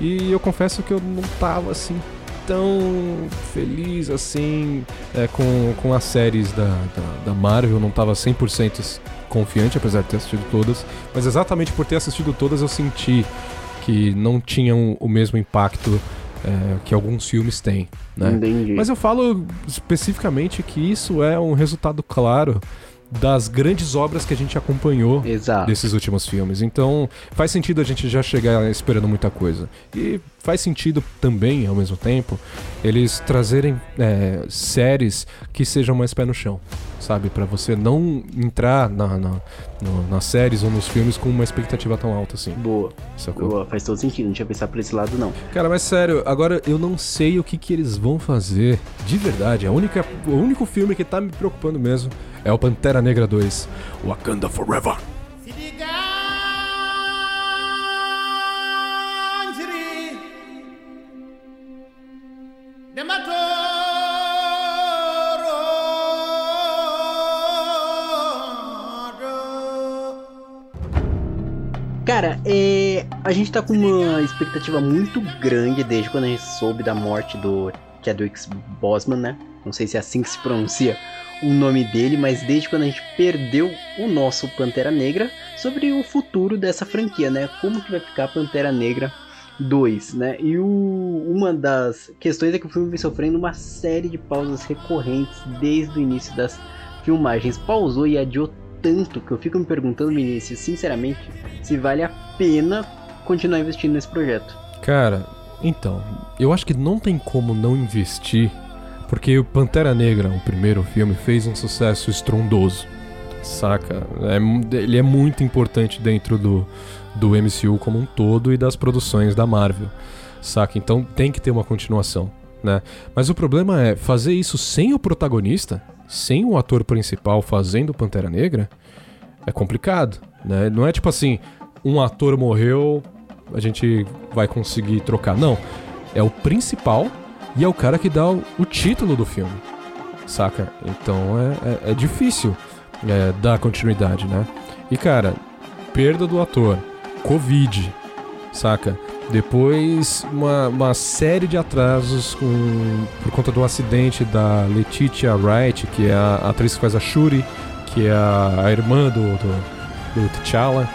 [SPEAKER 1] E eu confesso que eu não tava assim tão feliz assim é, com, com as séries da, da, da Marvel. Não tava 100% confiante, apesar de ter assistido todas. Mas exatamente por ter assistido todas, eu senti que não tinham o mesmo impacto é, que alguns filmes têm. Né?
[SPEAKER 3] Entendi.
[SPEAKER 1] Mas eu falo especificamente que isso é um resultado claro das grandes obras que a gente acompanhou
[SPEAKER 3] Exato.
[SPEAKER 1] desses últimos filmes. Então, faz sentido a gente já chegar esperando muita coisa. E faz sentido também, ao mesmo tempo, eles trazerem é, séries que sejam mais pé no chão, sabe? Pra você não entrar na, na- no- nas séries ou nos filmes com uma expectativa tão alta assim.
[SPEAKER 3] Boa,
[SPEAKER 1] Sacou?
[SPEAKER 3] boa, faz todo sentido, não tinha pensado por esse lado não.
[SPEAKER 1] Cara, mas sério, agora eu não sei o que, que eles vão fazer. De verdade, a única, o único filme que tá me preocupando mesmo é o Pantera Negra 2. Wakanda Forever.
[SPEAKER 3] Cara, é, a gente tá com uma expectativa muito grande desde quando a gente soube da morte do Chadwick Boseman, né? Não sei se é assim que se pronuncia o nome dele, mas desde quando a gente perdeu o nosso Pantera Negra, sobre o futuro dessa franquia, né? Como que vai ficar Pantera Negra 2, né? E o, uma das questões é que o filme vem sofrendo uma série de pausas recorrentes desde o início das filmagens. Pausou e adiou tanto que eu fico me perguntando, Vinícius, sinceramente, se vale a pena continuar investindo nesse projeto.
[SPEAKER 1] Cara, então, eu acho que não tem como não investir, porque o Pantera Negra, o primeiro filme, fez um sucesso estrondoso. Saca? É, ele é muito importante dentro do, do MCU como um todo e das produções da Marvel. Saca? Então tem que ter uma continuação. Né? Mas o problema é fazer isso sem o protagonista, sem o ator principal fazendo Pantera Negra, é complicado. Né? Não é tipo assim, um ator morreu, a gente vai conseguir trocar. Não. É o principal e é o cara que dá o, o título do filme. Saca? Então é, é, é difícil é, dar continuidade, né? E cara, perda do ator, Covid, saca? Depois uma, uma série de atrasos com, por conta do acidente da Letitia Wright, que é a atriz que faz a Shuri, que é a, a irmã do, do, do T'Challa,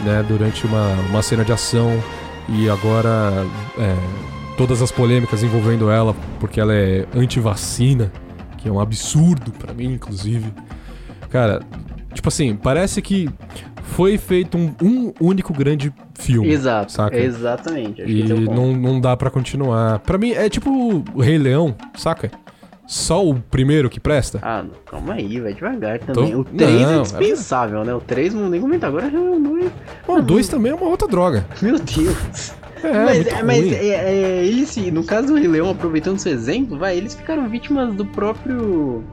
[SPEAKER 1] né? Durante uma, uma cena de ação e agora é, todas as polêmicas envolvendo ela, porque ela é anti-vacina, que é um absurdo para mim, inclusive. Cara, tipo assim, parece que foi feito um, um único grande filme.
[SPEAKER 3] Exato,
[SPEAKER 1] saca?
[SPEAKER 3] exatamente.
[SPEAKER 1] E
[SPEAKER 3] é o
[SPEAKER 1] não, não dá pra continuar. Pra mim, é tipo o Rei Leão, saca? Só o primeiro que presta?
[SPEAKER 3] Ah, não, calma aí, vai devagar também.
[SPEAKER 1] Tô-
[SPEAKER 3] O 3
[SPEAKER 1] Não,
[SPEAKER 3] é
[SPEAKER 1] é
[SPEAKER 3] dispensável, né? O 3 não nem comenta agora, já é-
[SPEAKER 1] O dois também é uma outra droga.
[SPEAKER 3] Meu Deus.
[SPEAKER 1] É,
[SPEAKER 3] mas é, mas
[SPEAKER 1] ruim.
[SPEAKER 3] é, é, eles, no caso do Rei Leão, aproveitando seu exemplo, vai, eles ficaram vítimas do próprio.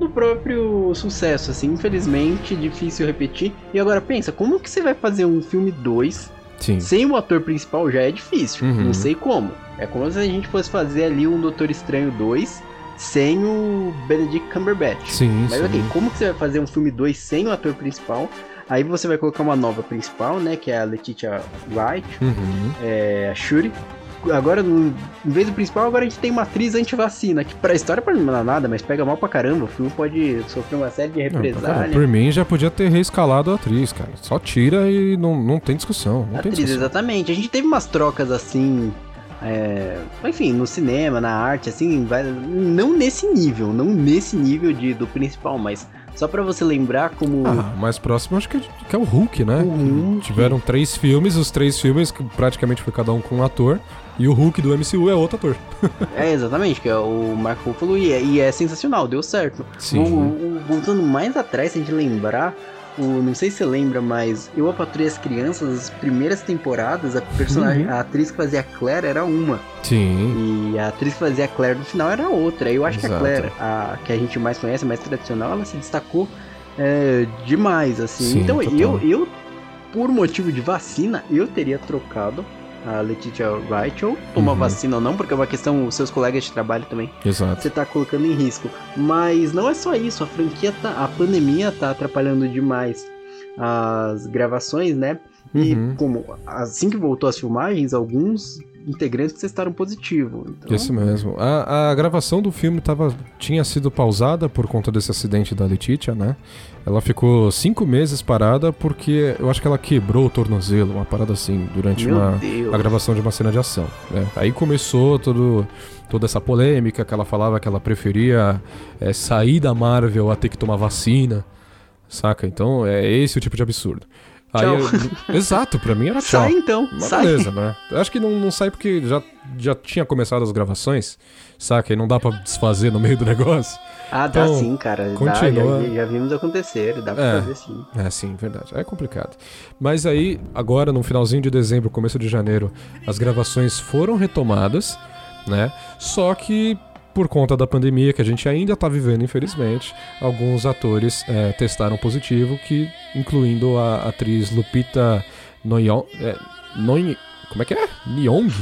[SPEAKER 3] Do próprio sucesso, assim, infelizmente, difícil repetir. E agora pensa, como que você vai fazer um filme 2
[SPEAKER 1] Sim.
[SPEAKER 3] sem o ator principal já é difícil.
[SPEAKER 1] Uhum.
[SPEAKER 3] Não sei como. É como se a gente fosse fazer ali um Doutor Estranho 2 sem o Benedict Cumberbatch.
[SPEAKER 1] Sim,
[SPEAKER 3] Mas
[SPEAKER 1] sim.
[SPEAKER 3] ok, como que você vai fazer um filme 2 sem o ator principal? Aí você vai colocar uma nova principal, né? Que é a Letitia Wright,
[SPEAKER 1] Uhum.
[SPEAKER 3] é, a Shuri. Agora, no- em vez do principal, agora a gente tem uma atriz anti-vacina, que pra história pode não dar nada, mas pega mal pra caramba. O filme pode sofrer uma série de
[SPEAKER 1] cara,
[SPEAKER 3] represálias.
[SPEAKER 1] por mim já podia ter reescalado a atriz, cara. Só tira e não, não tem discussão. Não tem
[SPEAKER 3] Atriz,
[SPEAKER 1] discussão.
[SPEAKER 3] exatamente. A gente teve umas trocas assim. é, enfim, no cinema, na arte, assim, vai- não nesse nível, não nesse nível de, do principal, mas só pra você lembrar como.
[SPEAKER 1] Ah, mais próximo acho que é, que é o Hulk, né?
[SPEAKER 3] O Hulk.
[SPEAKER 1] Tiveram três filmes, os três filmes que praticamente foi cada um com um ator. E o Hulk do MCU é outro ator.
[SPEAKER 3] É, exatamente, que é o Mark Ruffalo e é, e é sensacional, deu certo.
[SPEAKER 1] Sim.
[SPEAKER 3] O- o- voltando mais atrás, se a gente lembrar, o, não sei se você lembra, mas Eu, a Patrulha as Crianças, as primeiras temporadas, a personagem,
[SPEAKER 1] Uhum.
[SPEAKER 3] a atriz que fazia a Claire era uma.
[SPEAKER 1] Sim.
[SPEAKER 3] E a atriz que fazia a Claire no final era outra. Eu acho que a
[SPEAKER 1] Exato.
[SPEAKER 3] Claire, a que a gente mais conhece, mais tradicional, ela se destacou é, demais, assim.
[SPEAKER 1] Sim,
[SPEAKER 3] então
[SPEAKER 1] total.
[SPEAKER 3] eu, eu, por motivo de vacina, eu teria trocado a Letitia Wright ou tomar
[SPEAKER 1] Uhum.
[SPEAKER 3] vacina ou não, porque é uma questão, os seus colegas de trabalho também,
[SPEAKER 1] Exato.
[SPEAKER 3] você tá colocando em risco. Mas não é só isso, a franquia tá. A pandemia tá atrapalhando demais as gravações, né? E
[SPEAKER 1] Uhum.
[SPEAKER 3] como assim que voltou as filmagens, alguns integrantes testaram positivo. Então,
[SPEAKER 1] Isso mesmo. A, a gravação do filme tava, tinha sido pausada por conta desse acidente da Letitia, né? Ela ficou cinco meses parada porque eu acho que ela quebrou o tornozelo, uma parada assim, durante uma, a gravação de uma cena de ação. né? Aí começou todo, toda essa polêmica que ela falava que ela preferia é, sair da Marvel a ter que tomar vacina, saca? Então é esse o tipo de absurdo. Aí eu- exato, pra mim era tchau.
[SPEAKER 3] Sai então,
[SPEAKER 1] Mas
[SPEAKER 3] sai.
[SPEAKER 1] beleza, né? Acho que não, não sai porque já, já tinha começado as gravações, saca? E não dá pra desfazer no meio do negócio.
[SPEAKER 3] Ah, dá
[SPEAKER 1] Então,
[SPEAKER 3] sim, cara. Dá,
[SPEAKER 1] continua.
[SPEAKER 3] já, já vimos acontecer, dá pra
[SPEAKER 1] É.
[SPEAKER 3] fazer sim.
[SPEAKER 1] É, sim, verdade. É complicado. Mas aí, agora, no finalzinho de dezembro, começo de janeiro, as gravações foram retomadas, né? Só que, por conta da pandemia que a gente ainda tá vivendo, infelizmente, alguns atores é, testaram positivo, que incluindo a atriz Lupita Nyong... É, Noy- como é que é? Nyong?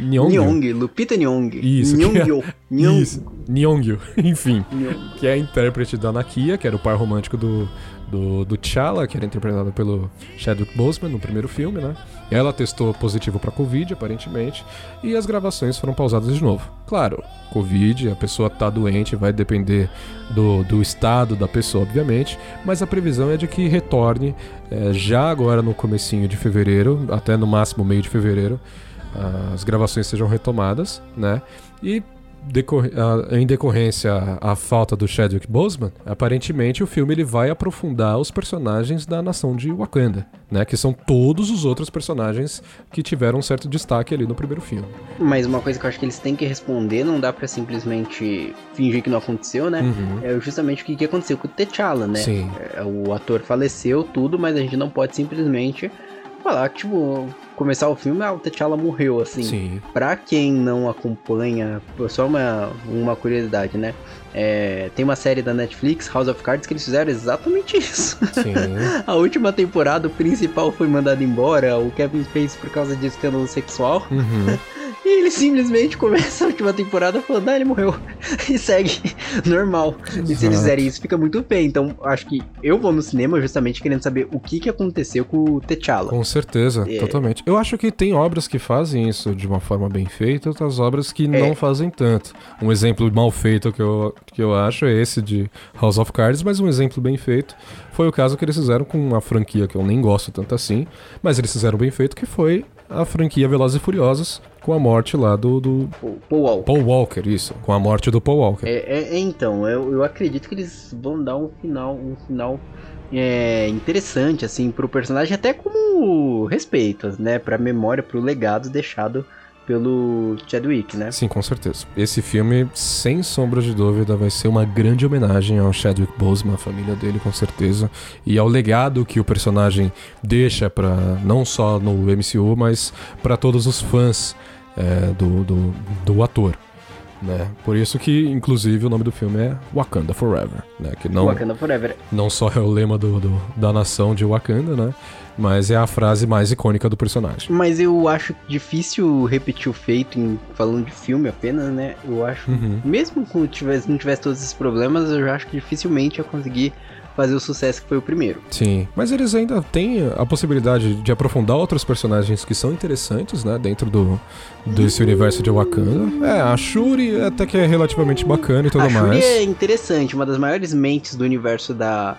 [SPEAKER 1] Nyong'o.
[SPEAKER 3] Nyong, Lupita Nyong.
[SPEAKER 1] Isso, que é-
[SPEAKER 3] Nyong'yo. Nyong-
[SPEAKER 1] Isso, Nyong'o, enfim.
[SPEAKER 3] Nyong.
[SPEAKER 1] Que é a intérprete da Nakia, que era o par romântico do, do, do T'Challa, que era interpretado pelo Chadwick Boseman no primeiro filme, né? Ela testou positivo pra Covid, aparentemente, e as gravações foram pausadas de novo. Claro, Covid, a pessoa tá doente, vai depender do, do estado da pessoa, obviamente, mas a previsão é de que retorne eh, já agora no comecinho de fevereiro, até no máximo meio de fevereiro, as gravações sejam retomadas, né? E a- em decorrência à, à falta do Chadwick Boseman, aparentemente o filme ele vai aprofundar os personagens da nação de Wakanda, né? Que são todos os outros personagens que tiveram um certo destaque ali no primeiro filme.
[SPEAKER 3] Mas uma coisa que eu acho que eles têm que responder, não dá pra simplesmente fingir que não aconteceu, né?
[SPEAKER 1] Uhum.
[SPEAKER 3] É justamente o que, que aconteceu com o T'Challa, né?
[SPEAKER 1] Sim.
[SPEAKER 3] É, O ator faleceu, tudo, mas a gente não pode simplesmente falar que, tipo, começar o filme, ah, o T'Challa morreu, assim.
[SPEAKER 1] Sim.
[SPEAKER 3] Pra quem não acompanha, só uma, uma curiosidade, né? É, tem uma série da Netflix, House of Cards, que eles fizeram exatamente isso.
[SPEAKER 1] Sim.
[SPEAKER 3] A última temporada, o principal foi mandado embora, o Kevin fez por causa de escândalo sexual.
[SPEAKER 1] Uhum.
[SPEAKER 3] E ele simplesmente começa a última temporada falando, ah, ele morreu. e segue normal. E se eles
[SPEAKER 1] Exato.
[SPEAKER 3] fizerem isso, fica muito bem. Então, acho que eu vou no cinema justamente querendo saber o que, que aconteceu com o T'Challa.
[SPEAKER 1] Com certeza,
[SPEAKER 3] É.
[SPEAKER 1] totalmente. Eu acho que tem obras que fazem isso de uma forma bem feita, outras obras que não fazem tanto. Um exemplo mal feito que eu, que eu acho é esse de House of Cards, mas um exemplo bem feito foi o caso que eles fizeram com uma franquia que eu nem gosto tanto assim, mas eles fizeram bem feito, que foi a franquia Velozes e Furiosos, com a morte lá do, do
[SPEAKER 3] Paul Walker.
[SPEAKER 1] Paul Walker, isso, com a morte do Paul Walker.
[SPEAKER 3] É, é- é, então, eu, eu acredito que eles vão dar um final, um final é, interessante, assim, pro personagem, até como respeito, né? Pra memória, pro legado deixado pelo Chadwick, né?
[SPEAKER 1] Sim, com certeza. Esse filme, sem sombra de dúvida, vai ser uma grande homenagem ao Chadwick Boseman, a família dele, com certeza, e ao legado que o personagem deixa para não só no MCU, mas para todos os fãs é, do, do, do ator. Né? Por isso que, inclusive, o nome do filme é Wakanda Forever, né? Que não,
[SPEAKER 3] Wakanda Forever.
[SPEAKER 1] não só é o lema do, do- da nação de Wakanda, né? Mas é a frase mais icônica do personagem.
[SPEAKER 3] Mas eu acho difícil repetir o feito em falando de filme apenas, né? Eu acho,
[SPEAKER 1] Uhum.
[SPEAKER 3] mesmo que tivesse, não tivesse todos esses problemas, eu já acho que dificilmente ia conseguir fazer o sucesso que foi o primeiro.
[SPEAKER 1] Sim, mas eles ainda têm a possibilidade de aprofundar outros personagens que são interessantes, né, dentro do desse universo de Wakanda. É, a Shuri até que é relativamente bacana e tudo
[SPEAKER 3] a Shuri
[SPEAKER 1] mais.
[SPEAKER 3] é interessante, uma das maiores mentes do universo da,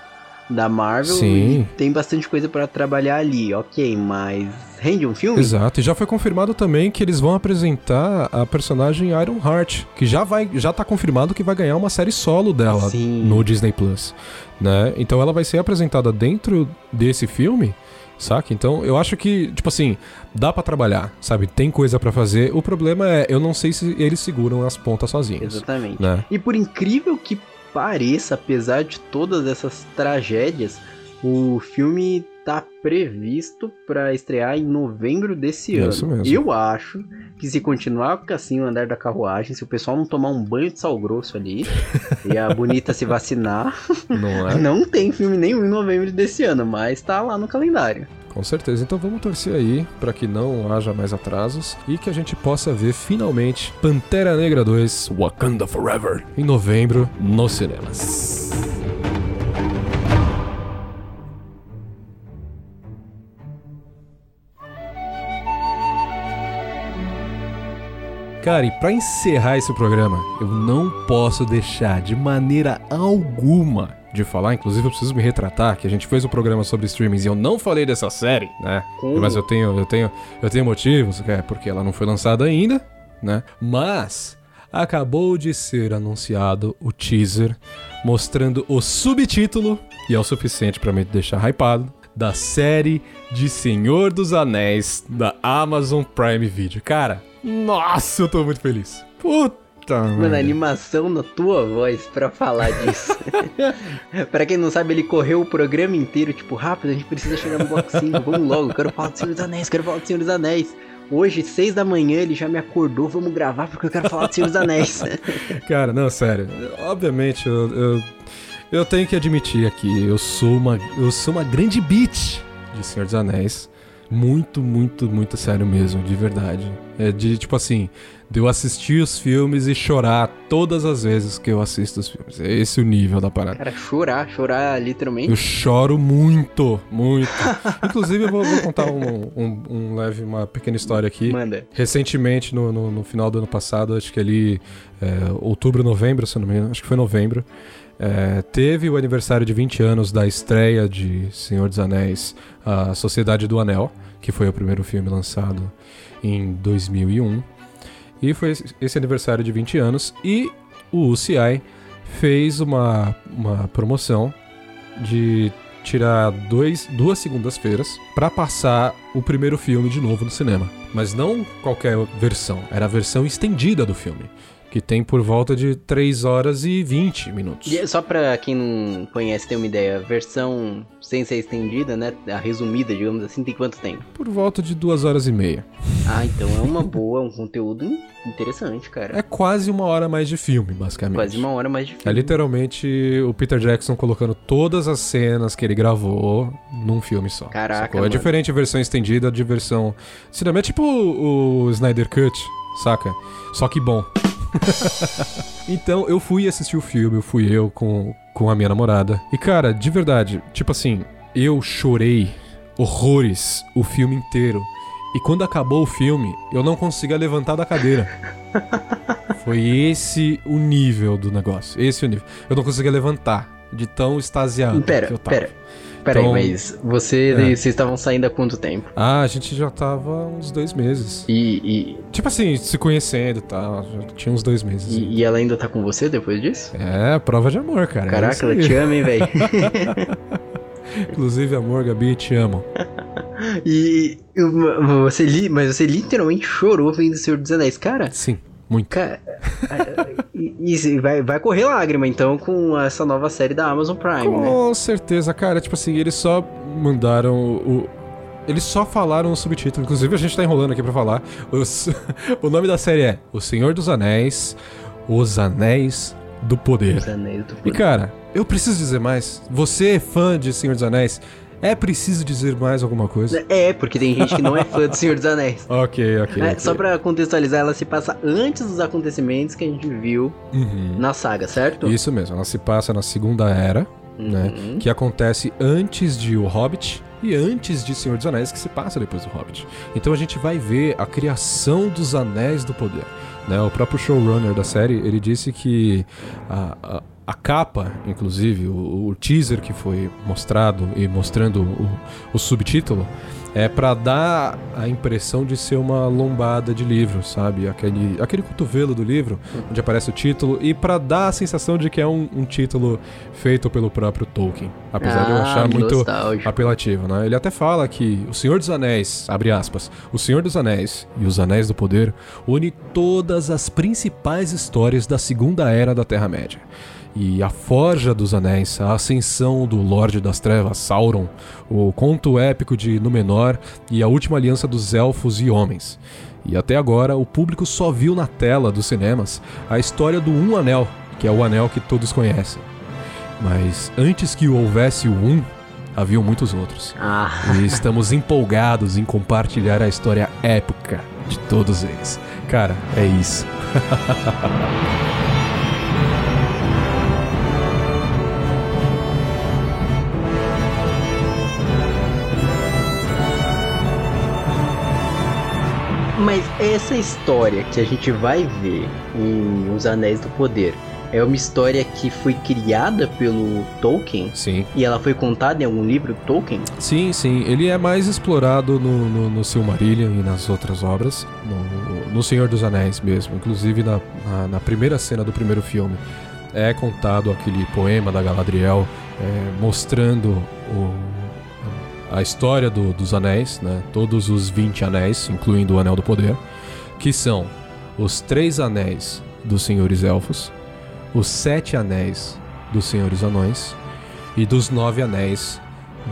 [SPEAKER 3] da Marvel.
[SPEAKER 1] Sim.
[SPEAKER 3] E tem bastante coisa pra trabalhar ali, ok, mas rende um filme?
[SPEAKER 1] Exato, e já foi confirmado também que eles vão apresentar a personagem Iron Heart, que já vai, já tá confirmado que vai ganhar uma série solo dela
[SPEAKER 3] Sim.
[SPEAKER 1] no Disney Plus, né? Então ela vai ser apresentada dentro desse filme, saca? Então eu acho que, tipo assim, dá pra trabalhar, sabe? Tem coisa pra fazer. O problema é, eu não sei se eles seguram as pontas sozinhos,
[SPEAKER 3] Exatamente.
[SPEAKER 1] né?
[SPEAKER 3] E por incrível que pareça, apesar de todas essas tragédias, o filme tá previsto pra estrear em novembro desse
[SPEAKER 1] É
[SPEAKER 3] ano. Eu acho que se continuar assim o andar da carruagem, se o pessoal não tomar um banho de sal grosso ali e a bonita se vacinar,
[SPEAKER 1] Não é?
[SPEAKER 3] não tem filme nenhum em novembro desse ano, mas tá lá no calendário.
[SPEAKER 1] Com certeza. Então vamos torcer aí pra que não haja mais atrasos e que a gente possa ver finalmente Pantera Negra 2 Wakanda Forever em novembro nos cinemas. Cara, e pra encerrar esse programa, eu não posso deixar de maneira alguma de falar, inclusive eu preciso me retratar, que a gente fez um programa sobre streamings e eu não falei dessa série, né? Mas eu tenho, eu tenho, eu tenho motivos, é porque ela não foi lançada ainda, né? Mas acabou de ser anunciado o teaser mostrando o subtítulo, e é o suficiente pra me deixar hypado, da série de Senhor dos Anéis da Amazon Prime Video. Cara, nossa, eu tô muito feliz. Puta,
[SPEAKER 3] Mano, a
[SPEAKER 1] merda.
[SPEAKER 3] animação na tua voz pra falar disso. pra quem não sabe, ele correu o programa inteiro, tipo, rápido, a gente precisa chegar no bloco 5, vamos logo, quero falar do Senhor dos Anéis, quero falar do Senhor dos Anéis. Hoje, seis da manhã, ele já me acordou, vamos gravar porque eu quero falar do Senhor dos Anéis.
[SPEAKER 1] Cara, não, sério. Obviamente, eu, eu, eu tenho que admitir aqui, eu sou uma, eu sou uma grande bitch de Senhor dos Anéis. Muito, muito, muito sério mesmo, de verdade. É de tipo assim, de eu assistir os filmes e chorar todas as vezes que eu assisto os filmes. É esse o nível da parada.
[SPEAKER 3] Cara, chorar, chorar
[SPEAKER 1] Eu
[SPEAKER 3] literalmente.
[SPEAKER 1] choro muito, muito. Inclusive, eu vou, vou contar um, um- um leve, uma pequena história aqui.
[SPEAKER 3] Manda.
[SPEAKER 1] Recentemente, no, no- no final do ano passado, acho que ali, é, outubro, novembro, se eu não me engano, acho que foi novembro, é, teve o aniversário de 20 anos da estreia de Senhor dos Anéis, A Sociedade do Anel, que foi o primeiro filme lançado em 2001. E foi esse- aniversário de 20 anos. E o UCI fez uma, uma promoção de tirar dois, duas segundas-feiras pra passar o primeiro filme de novo no cinema. Mas não qualquer versão, era a versão estendida do filme, que tem por volta de 3 horas e 20 minutos.
[SPEAKER 3] E é só pra quem não conhece ter uma ideia, a versão sem ser estendida, né? A resumida, digamos assim, tem quanto tempo?
[SPEAKER 1] Por volta de 2 horas e meia.
[SPEAKER 3] Ah, então é uma boa, um conteúdo interessante, cara.
[SPEAKER 1] É quase uma hora mais de filme, basicamente.
[SPEAKER 3] Quase uma hora mais de
[SPEAKER 1] É
[SPEAKER 3] filme.
[SPEAKER 1] literalmente o Peter Jackson colocando todas as cenas que ele gravou num filme só.
[SPEAKER 3] Caraca,
[SPEAKER 1] sacou? É diferente a versão estendida de versão cinema. É tipo o Snyder Cut, saca? Só que bom. então eu fui assistir o filme, eu fui eu com, com a minha namorada. E cara, de verdade, tipo assim, eu chorei horrores o filme inteiro. E quando acabou o filme, eu não conseguia levantar da cadeira. Foi esse o nível do negócio. Esse o nível. Eu não conseguia levantar de tão extasiado
[SPEAKER 3] Pera,
[SPEAKER 1] que eu tava.
[SPEAKER 3] pera. Pera
[SPEAKER 1] Então-
[SPEAKER 3] mas você,
[SPEAKER 1] É.
[SPEAKER 3] vocês estavam saindo há quanto tempo?
[SPEAKER 1] Ah, a gente já tava uns dois meses.
[SPEAKER 3] E, e,
[SPEAKER 1] Tipo assim, se conhecendo e tal. Já tinha uns dois meses.
[SPEAKER 3] e, e ela ainda tá com você depois disso?
[SPEAKER 1] É, prova de amor, cara. é
[SPEAKER 3] Caraca,
[SPEAKER 1] isso
[SPEAKER 3] ela te ama, hein, velho?
[SPEAKER 1] Inclusive, amor, Gabi, te amo.
[SPEAKER 3] E eu- você mas você literalmente chorou vendo o Senhor dos Anéis, cara.
[SPEAKER 1] Sim, muito.
[SPEAKER 3] Cara, e, e vai, vai correr lágrima então com essa nova série da Amazon Prime, né?
[SPEAKER 1] Com certeza, cara. Tipo assim, eles só mandaram o. Eles só falaram o subtítulo. Inclusive, a gente tá enrolando aqui pra falar. Os- o nome da série é O Senhor dos Anéis, Os Anéis do Poder.
[SPEAKER 3] Os Anéis do
[SPEAKER 1] E
[SPEAKER 3] Poder.
[SPEAKER 1] cara, eu preciso dizer mais. Você é fã de Senhor dos Anéis? É preciso dizer mais alguma coisa?
[SPEAKER 3] É, porque tem gente que não é fã do Senhor dos Anéis.
[SPEAKER 1] Ok, ok.
[SPEAKER 3] É,
[SPEAKER 1] ok.
[SPEAKER 3] Só pra contextualizar, ela se passa antes dos acontecimentos que a gente viu
[SPEAKER 1] Uhum.
[SPEAKER 3] na saga, certo?
[SPEAKER 1] Isso mesmo, ela se passa na Segunda Era, né?
[SPEAKER 3] Uhum.
[SPEAKER 1] Que acontece antes de O Hobbit e antes de Senhor dos Anéis, que se passa depois do Hobbit. Então a gente vai ver a criação dos Anéis do Poder. Né? O próprio showrunner da série, ele disse que a, a, a capa, inclusive, o, o teaser que foi mostrado e mostrando o, o subtítulo, é pra dar a impressão de ser uma lombada de livro, sabe? Aquele, aquele cotovelo do livro, onde aparece o título, e pra dar a sensação de que é um, um título feito pelo próprio Tolkien. Apesar de eu
[SPEAKER 3] Ah,
[SPEAKER 1] achar muito
[SPEAKER 3] nostálgico.
[SPEAKER 1] apelativo, né? Ele até fala que o Senhor dos Anéis, abre aspas, o Senhor dos Anéis e os Anéis do Poder une todas as principais histórias da Segunda Era da Terra-média. E a Forja dos Anéis, a ascensão do Lorde das Trevas, Sauron, o conto épico de Númenor e a última aliança dos Elfos e Homens. E até agora, o público só viu na tela dos cinemas a história do Um Anel, que é o anel que todos conhecem. Mas antes que houvesse o Um, haviam muitos outros.
[SPEAKER 3] Ah,
[SPEAKER 1] E estamos empolgados em compartilhar a história épica de todos eles. Cara, é isso.
[SPEAKER 3] mas essa história que a gente vai ver em Os Anéis do Poder é uma história que foi criada pelo Tolkien
[SPEAKER 1] Sim.
[SPEAKER 3] e ela foi contada em algum livro Tolkien?
[SPEAKER 1] Sim, sim. Ele é mais explorado no, no, no Silmarillion e nas outras obras. No, no Senhor dos Anéis mesmo. Inclusive na, na, na primeira cena do primeiro filme. É contado aquele poema da Galadriel é, mostrando o, a história do- dos anéis, né? Todos os 20 anéis, incluindo o Anel do Poder. Que são os três anéis dos Senhores Elfos, os sete anéis dos Senhores Anões e dos nove anéis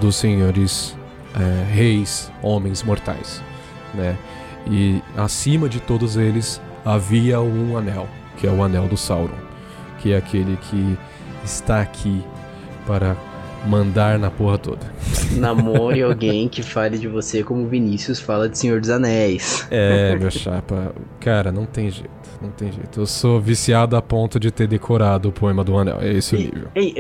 [SPEAKER 1] dos senhores é, reis, homens mortais, né? E acima de todos eles havia um anel, que é o anel do Sauron, que é aquele que está aqui para mandar na porra toda.
[SPEAKER 3] Namore alguém que fale de você como Vinícius fala de Senhor dos Anéis.
[SPEAKER 1] É, meu chapa. Cara, não tem jeito. Não tem jeito. Eu sou viciado a ponto de ter decorado o poema do Anel. É esse o nível.
[SPEAKER 3] Ei,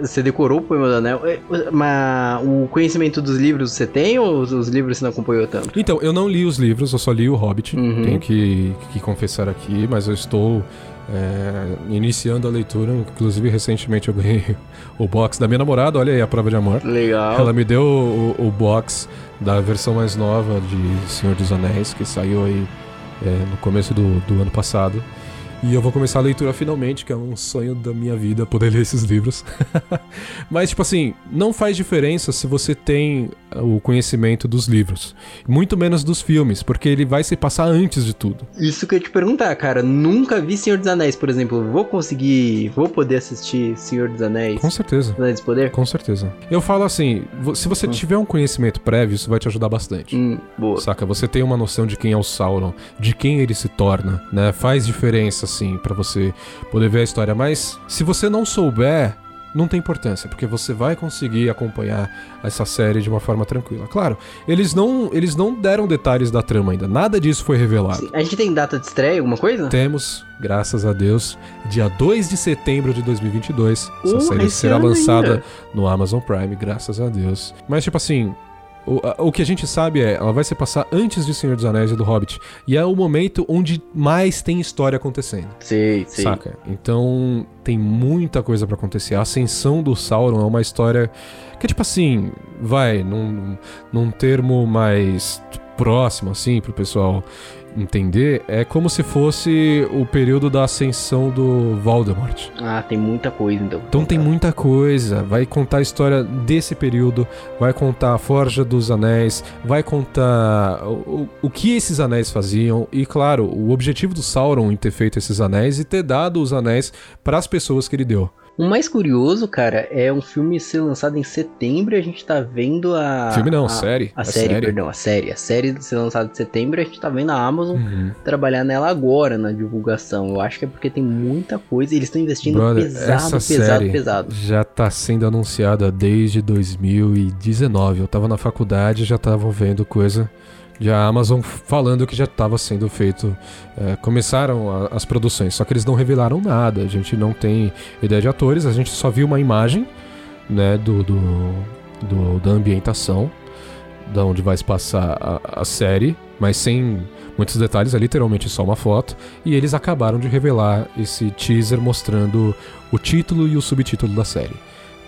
[SPEAKER 3] você decorou o poema do Anel? É, Mas o conhecimento dos livros você tem ou os- os livros você não acompanhou tanto?
[SPEAKER 1] Então, eu não li os livros, eu só li o Hobbit.
[SPEAKER 3] Uhum.
[SPEAKER 1] Tenho que, que confessar aqui, mas eu estou é, iniciando a leitura. Inclusive, recentemente eu ganhei o box da minha namorada. Olha aí a prova de amor.
[SPEAKER 3] Legal.
[SPEAKER 1] Ela me deu o, o box da versão mais nova de Senhor dos Anéis, que saiu aí é, no começo do, do ano passado. E eu vou começar a leitura finalmente, que é um sonho da minha vida poder ler esses livros. Mas, tipo assim, não faz diferença se você tem o conhecimento dos livros. Muito menos dos filmes, porque ele vai se passar antes de tudo.
[SPEAKER 3] Isso que eu ia te perguntar, cara. Nunca vi Senhor dos Anéis, por exemplo. Vou conseguir. Vou poder assistir Senhor dos Anéis?
[SPEAKER 1] Com certeza.
[SPEAKER 3] Anéis do Poder?
[SPEAKER 1] Com certeza. Eu falo assim, se você tiver um conhecimento prévio, isso vai te ajudar bastante.
[SPEAKER 3] Hum, boa.
[SPEAKER 1] Saca? Você tem uma noção de quem é o Sauron, de quem ele se torna, né? Faz diferença, assim, pra você poder ver a história. Mas se você não souber, não tem importância, porque você vai conseguir acompanhar essa série de uma forma tranquila. Claro, eles não, eles não deram detalhes da trama ainda, nada disso foi revelado.
[SPEAKER 3] A gente tem data de estreia, alguma coisa?
[SPEAKER 1] Temos, graças a Deus, dia 2 de setembro de 2022. Essa
[SPEAKER 3] Uh,
[SPEAKER 1] série
[SPEAKER 3] esse
[SPEAKER 1] será lançada
[SPEAKER 3] ainda.
[SPEAKER 1] no Amazon Prime, graças a Deus. Mas, tipo assim, o, a- o que a gente sabe é, ela vai se passar antes de Senhor dos Anéis e do Hobbit. E é o momento onde mais tem história acontecendo.
[SPEAKER 3] Sei, sei.
[SPEAKER 1] Saca? Então tem muita coisa pra acontecer. A ascensão do Sauron é uma história que, tipo assim, vai num, num termo mais próximo, assim, pro pessoal entender, é como se fosse o período da ascensão do Voldemort.
[SPEAKER 3] Ah, tem muita coisa então.
[SPEAKER 1] Então tem muita coisa. Vai contar a história desse período, vai contar a Forja dos Anéis, vai contar o, o, o que esses anéis faziam e, claro, o objetivo do Sauron em ter feito esses anéis e ter dado os anéis para as pessoas que ele deu.
[SPEAKER 3] O mais curioso, cara, é um filme ser lançado em setembro e a gente tá vendo a.
[SPEAKER 1] Filme não,
[SPEAKER 3] a,
[SPEAKER 1] série.
[SPEAKER 3] A
[SPEAKER 1] É
[SPEAKER 3] série,
[SPEAKER 1] série.
[SPEAKER 3] perdão, a série. A série ser lançada em setembro e a gente tá vendo a Amazon
[SPEAKER 1] Uhum.
[SPEAKER 3] trabalhar nela agora na divulgação. Eu acho que é porque tem muita coisa e eles estão investindo
[SPEAKER 1] Brother,
[SPEAKER 3] pesado,
[SPEAKER 1] essa
[SPEAKER 3] pesado,
[SPEAKER 1] série
[SPEAKER 3] pesado.
[SPEAKER 1] já tá sendo anunciada desde 2019. Eu tava na faculdade e já estavam vendo coisa de a Amazon falando que já estava sendo feito. é, começaram a- as produções, só que eles não revelaram nada. A gente não tem ideia de atores, a gente só viu uma imagem né, do, do, do- da ambientação, da onde vai se passar a, a série, mas sem muitos detalhes, é literalmente só uma foto. E eles acabaram de revelar esse teaser mostrando o título e o subtítulo da série.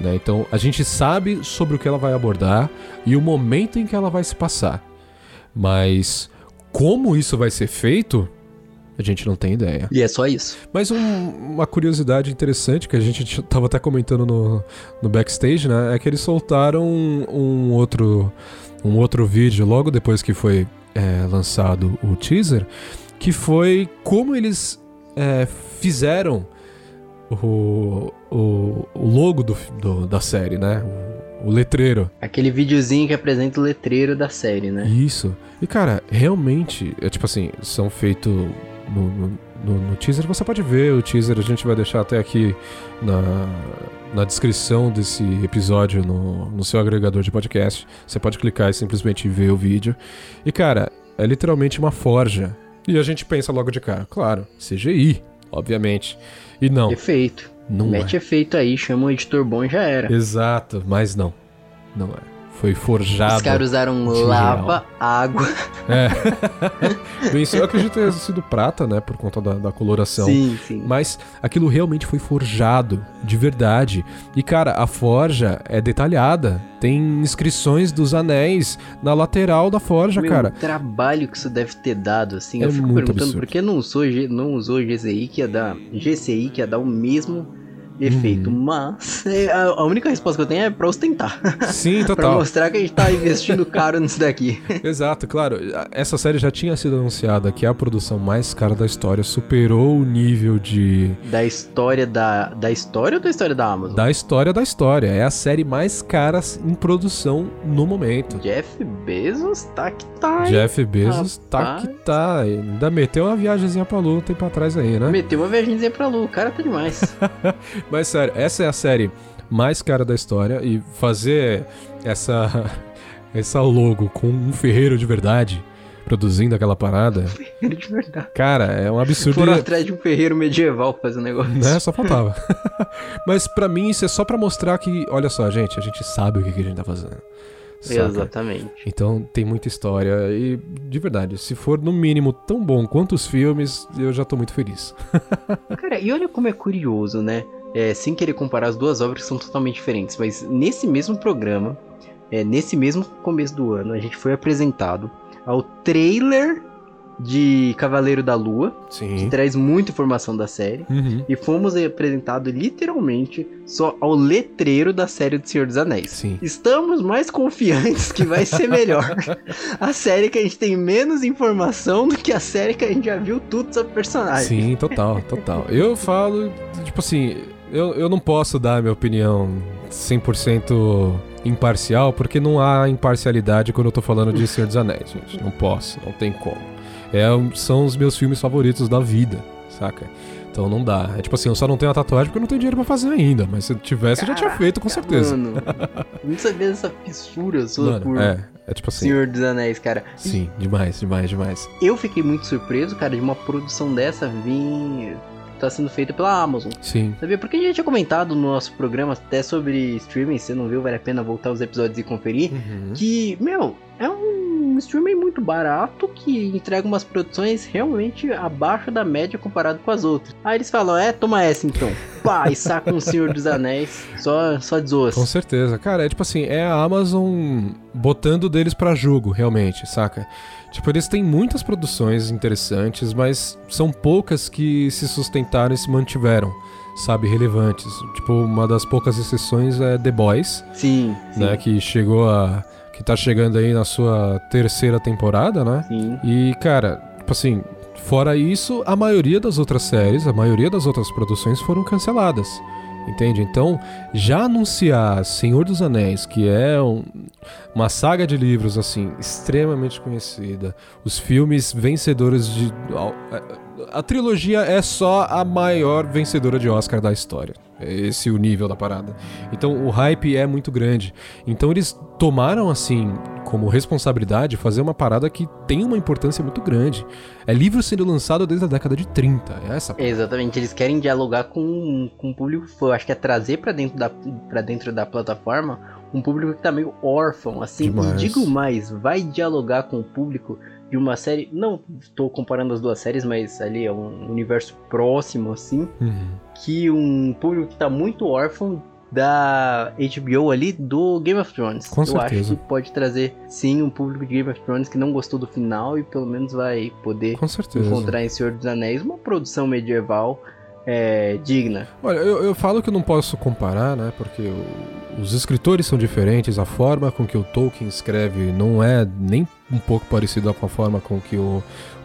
[SPEAKER 1] né? Então a gente sabe sobre o que ela vai abordar e o momento em que ela vai se passar. Mas como isso vai ser feito, a gente não tem ideia.
[SPEAKER 3] E é só isso.
[SPEAKER 1] Mas um- uma curiosidade interessante que a gente tava até comentando no, no backstage, né? É que eles soltaram um, um outro, um outro vídeo logo depois que foi é, lançado o teaser, que foi como eles é, fizeram o, o, o logo do, do- da série, né? O, letreiro.
[SPEAKER 3] Aquele videozinho que apresenta o letreiro da série, né?
[SPEAKER 1] Isso. E cara, realmente, é tipo assim, são feitos no, no, no- no teaser. Você pode ver o teaser, a gente vai deixar até aqui na, na descrição desse episódio no, no seu agregador de podcast. Você pode clicar e simplesmente ver o vídeo. E cara, é literalmente uma forja. E a gente pensa logo de cara, claro, CGI, obviamente. E não,
[SPEAKER 3] Efeito.
[SPEAKER 1] Não
[SPEAKER 3] Mete
[SPEAKER 1] é.
[SPEAKER 3] efeito aí, chama um editor bom e já era.
[SPEAKER 1] Exato, mas não. Não é. Foi forjado.
[SPEAKER 3] Os caras usaram lava, água.
[SPEAKER 1] É. Bem, eu acredito ter sido prata, né? Por conta da, da coloração.
[SPEAKER 3] Sim, sim.
[SPEAKER 1] Mas aquilo realmente foi forjado, de verdade. E, cara, a forja é detalhada. Tem inscrições dos anéis na lateral da forja,
[SPEAKER 3] Meu,
[SPEAKER 1] cara.
[SPEAKER 3] o trabalho que isso deve ter dado, assim.
[SPEAKER 1] É
[SPEAKER 3] eu fico
[SPEAKER 1] muito
[SPEAKER 3] perguntando
[SPEAKER 1] absurdo.
[SPEAKER 3] por que não usou, não usou GCI que ia dar. GCI que ia dar o mesmo efeito.
[SPEAKER 1] Uhum.
[SPEAKER 3] Mas é, a, única resposta que eu tenho é pra ostentar.
[SPEAKER 1] Sim,
[SPEAKER 3] pra
[SPEAKER 1] total.
[SPEAKER 3] mostrar que a gente tá investindo caro nisso daqui.
[SPEAKER 1] Exato, claro. Essa série já tinha sido anunciada que é a produção mais cara da história, superou o nível de
[SPEAKER 3] da história da. Da história ou da história da Amazon?
[SPEAKER 1] da história da história. É a série mais cara em produção no momento.
[SPEAKER 3] Jeff Bezos tá que tá. hein?
[SPEAKER 1] Jeff Bezos tá
[SPEAKER 3] rapaz.
[SPEAKER 1] que tá. Ainda meteu uma viagemzinha pra lua um tempo atrás aí, né?
[SPEAKER 3] Meteu uma viagemzinha pra Lu, o cara tá demais.
[SPEAKER 1] Mas sério, essa é a série mais cara da história e fazer essa essa logo com um ferreiro de verdade produzindo aquela parada,
[SPEAKER 3] Ferreiro de verdade.
[SPEAKER 1] cara, é um absurdo.
[SPEAKER 3] Foram
[SPEAKER 1] E-
[SPEAKER 3] atrás de um ferreiro medieval pra fazer um negócio.
[SPEAKER 1] né? Só faltava. Mas pra mim isso é só pra mostrar que, olha só, gente, a gente sabe o que, que a gente tá fazendo. saca?
[SPEAKER 3] Exatamente.
[SPEAKER 1] Então tem muita história e, de verdade, se for no mínimo tão bom quanto os filmes, eu já tô muito feliz.
[SPEAKER 3] Cara, e olha como é curioso, né? É, sem querer comparar as duas obras que são totalmente diferentes, mas nesse mesmo programa, é, nesse mesmo começo do ano, a gente foi apresentado ao trailer de Cavaleiro da Lua, que
[SPEAKER 1] Sim.
[SPEAKER 3] traz muita informação da série.
[SPEAKER 1] Uhum.
[SPEAKER 3] E fomos apresentados literalmente só ao letreiro da série do Senhor dos Anéis.
[SPEAKER 1] Sim.
[SPEAKER 3] Estamos mais confiantes que vai ser melhor. a série que a gente tem menos informação do que a série que a gente já viu tudo sobre personagem.
[SPEAKER 1] Sim, total, total. Eu falo, tipo assim, eu, eu não posso dar minha opinião 100% imparcial, porque não há imparcialidade quando eu tô falando de Senhor dos Anéis, gente. Não posso, não tem como. É, são os meus filmes favoritos da vida, saca? Então não dá. É tipo assim, eu só não tenho a tatuagem porque eu não tenho dinheiro pra fazer ainda. Mas se eu tivesse, eu já tinha feito, com certeza.
[SPEAKER 3] Mano, não sabia dessa fissura sua
[SPEAKER 1] Mano,
[SPEAKER 3] por
[SPEAKER 1] é, é tipo assim.
[SPEAKER 3] Senhor dos Anéis, cara.
[SPEAKER 1] Sim, demais, demais, demais.
[SPEAKER 3] Eu fiquei muito surpreso, cara, de uma produção dessa vir. Tá sendo feita pela Amazon.
[SPEAKER 1] Sim.
[SPEAKER 3] Sabia? Porque a gente tinha comentado no nosso programa até sobre streaming, se você não viu, vale a pena voltar os episódios e conferir.
[SPEAKER 1] Uhum.
[SPEAKER 3] Que, meu, é um streaming muito barato que entrega umas produções realmente abaixo da média comparado com as outras. Aí eles falam, é, toma essa então. Pá, e saca um Senhor dos Anéis, só, só desoas.
[SPEAKER 1] Com certeza. Cara, é tipo assim, é a Amazon botando deles pra jogo, realmente, saca? Tipo, eles têm muitas produções interessantes, mas são poucas que se sustentaram e se mantiveram, sabe, relevantes. Tipo, uma das poucas exceções é The Boys,
[SPEAKER 3] Sim, sim.
[SPEAKER 1] né, que chegou a que tá chegando aí na sua terceira temporada, né?
[SPEAKER 3] Sim.
[SPEAKER 1] E, cara, tipo assim, fora isso, a maioria das outras séries, a maioria das outras produções foram canceladas. Entende? Então, já anunciar Senhor dos Anéis, que é um- uma saga de livros assim extremamente conhecida, os filmes vencedores de a trilogia é só a maior vencedora de Oscar da história. Esse é o nível da parada. Então, o hype é muito grande. Então, eles tomaram assim como responsabilidade fazer uma parada que tem uma importância muito grande. É livro sendo lançado desde a década de 30. É essa
[SPEAKER 3] Exatamente, eles querem dialogar com, com o público fã. Acho que é trazer pra dentro da, pra dentro da plataforma um público que tá meio órfão, assim.
[SPEAKER 1] Demais.
[SPEAKER 3] E digo mais, vai dialogar com o público de uma série. Não estou comparando as duas séries, mas ali é um universo próximo, assim.
[SPEAKER 1] Uhum.
[SPEAKER 3] Que um público que tá muito órfão da HBO ali do Game of Thrones.
[SPEAKER 1] Com
[SPEAKER 3] Eu
[SPEAKER 1] certeza.
[SPEAKER 3] acho que pode trazer sim um público de Game of Thrones que não gostou do final e pelo menos vai poder encontrar em Senhor dos Anéis uma produção medieval é, digna.
[SPEAKER 1] Olha, eu, eu falo que não posso comparar, né? Porque o- os escritores são diferentes, a forma com que o Tolkien escreve não é nem um pouco parecida com a forma com que o,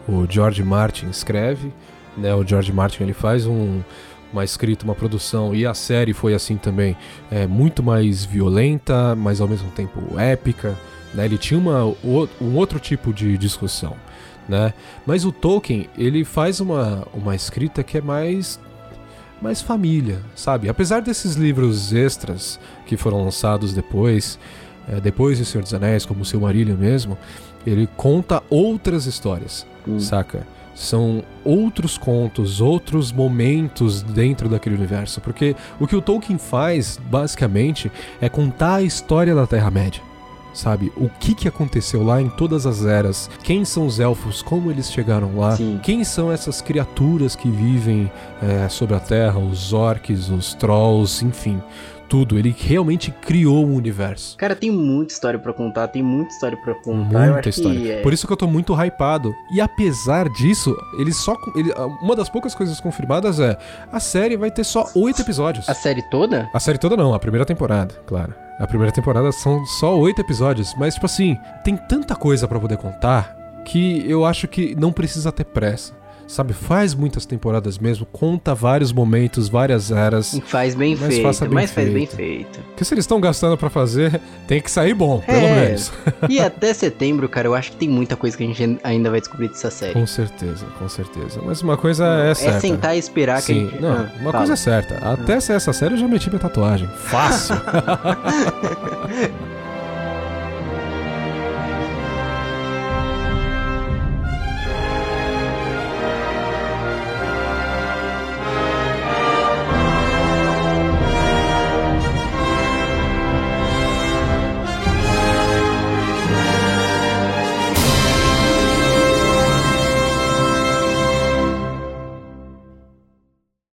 [SPEAKER 1] o George Martin escreve. Né? O George Martin ele faz um, uma escrita, uma produção, e a série foi assim também, é muito mais violenta, mas ao mesmo tempo épica. Né? Ele tinha uma, um outro tipo de discussão. Né? Mas o Tolkien, ele faz uma, uma escrita que é mais mais família, sabe? Apesar desses livros extras que foram lançados depois, é, depois de Senhor dos Anéis, como o Silmarillion mesmo, ele conta outras histórias,
[SPEAKER 3] Hum.
[SPEAKER 1] saca? São outros contos, outros momentos dentro daquele universo. Porque o que o Tolkien faz, basicamente, é contar a história da Terra-média. Sabe? O que, que aconteceu lá em todas as eras? Quem são os elfos? Como eles chegaram lá?
[SPEAKER 3] Sim.
[SPEAKER 1] Quem são essas criaturas que vivem é, sobre a Terra? Os orcs, os trolls, enfim. Tudo. Ele realmente criou um universo.
[SPEAKER 3] Cara, tem muita história pra contar, tem muita história pra contar.
[SPEAKER 1] Muita história.
[SPEAKER 3] É,
[SPEAKER 1] Por isso que eu tô muito hypado. E apesar disso, ele só. Ele, uma das poucas coisas confirmadas é: a série vai ter só oito episódios.
[SPEAKER 3] A série toda?
[SPEAKER 1] A série toda não, a primeira temporada, claro. A primeira temporada são só oito episódios, mas tipo assim, tem tanta coisa pra poder contar que eu acho que não precisa ter pressa. Sabe? Faz muitas temporadas mesmo, conta vários momentos, várias eras.
[SPEAKER 3] Faz bem
[SPEAKER 1] Mas
[SPEAKER 3] feito,
[SPEAKER 1] faça bem
[SPEAKER 3] mas faz bem
[SPEAKER 1] feito.
[SPEAKER 3] feito.
[SPEAKER 1] Porque se eles estão gastando pra fazer, tem que sair bom, pelo
[SPEAKER 3] É.
[SPEAKER 1] menos.
[SPEAKER 3] E até setembro, cara, eu acho que tem muita coisa que a gente ainda vai descobrir dessa série.
[SPEAKER 1] Com certeza, com certeza. Mas uma coisa é
[SPEAKER 3] É
[SPEAKER 1] certa.
[SPEAKER 3] sentar e esperar que a
[SPEAKER 1] Sim,
[SPEAKER 3] gente.
[SPEAKER 1] não,
[SPEAKER 3] Ah,
[SPEAKER 1] uma
[SPEAKER 3] fala.
[SPEAKER 1] coisa é certa. Até sair essa série eu já meti minha tatuagem. Fácil.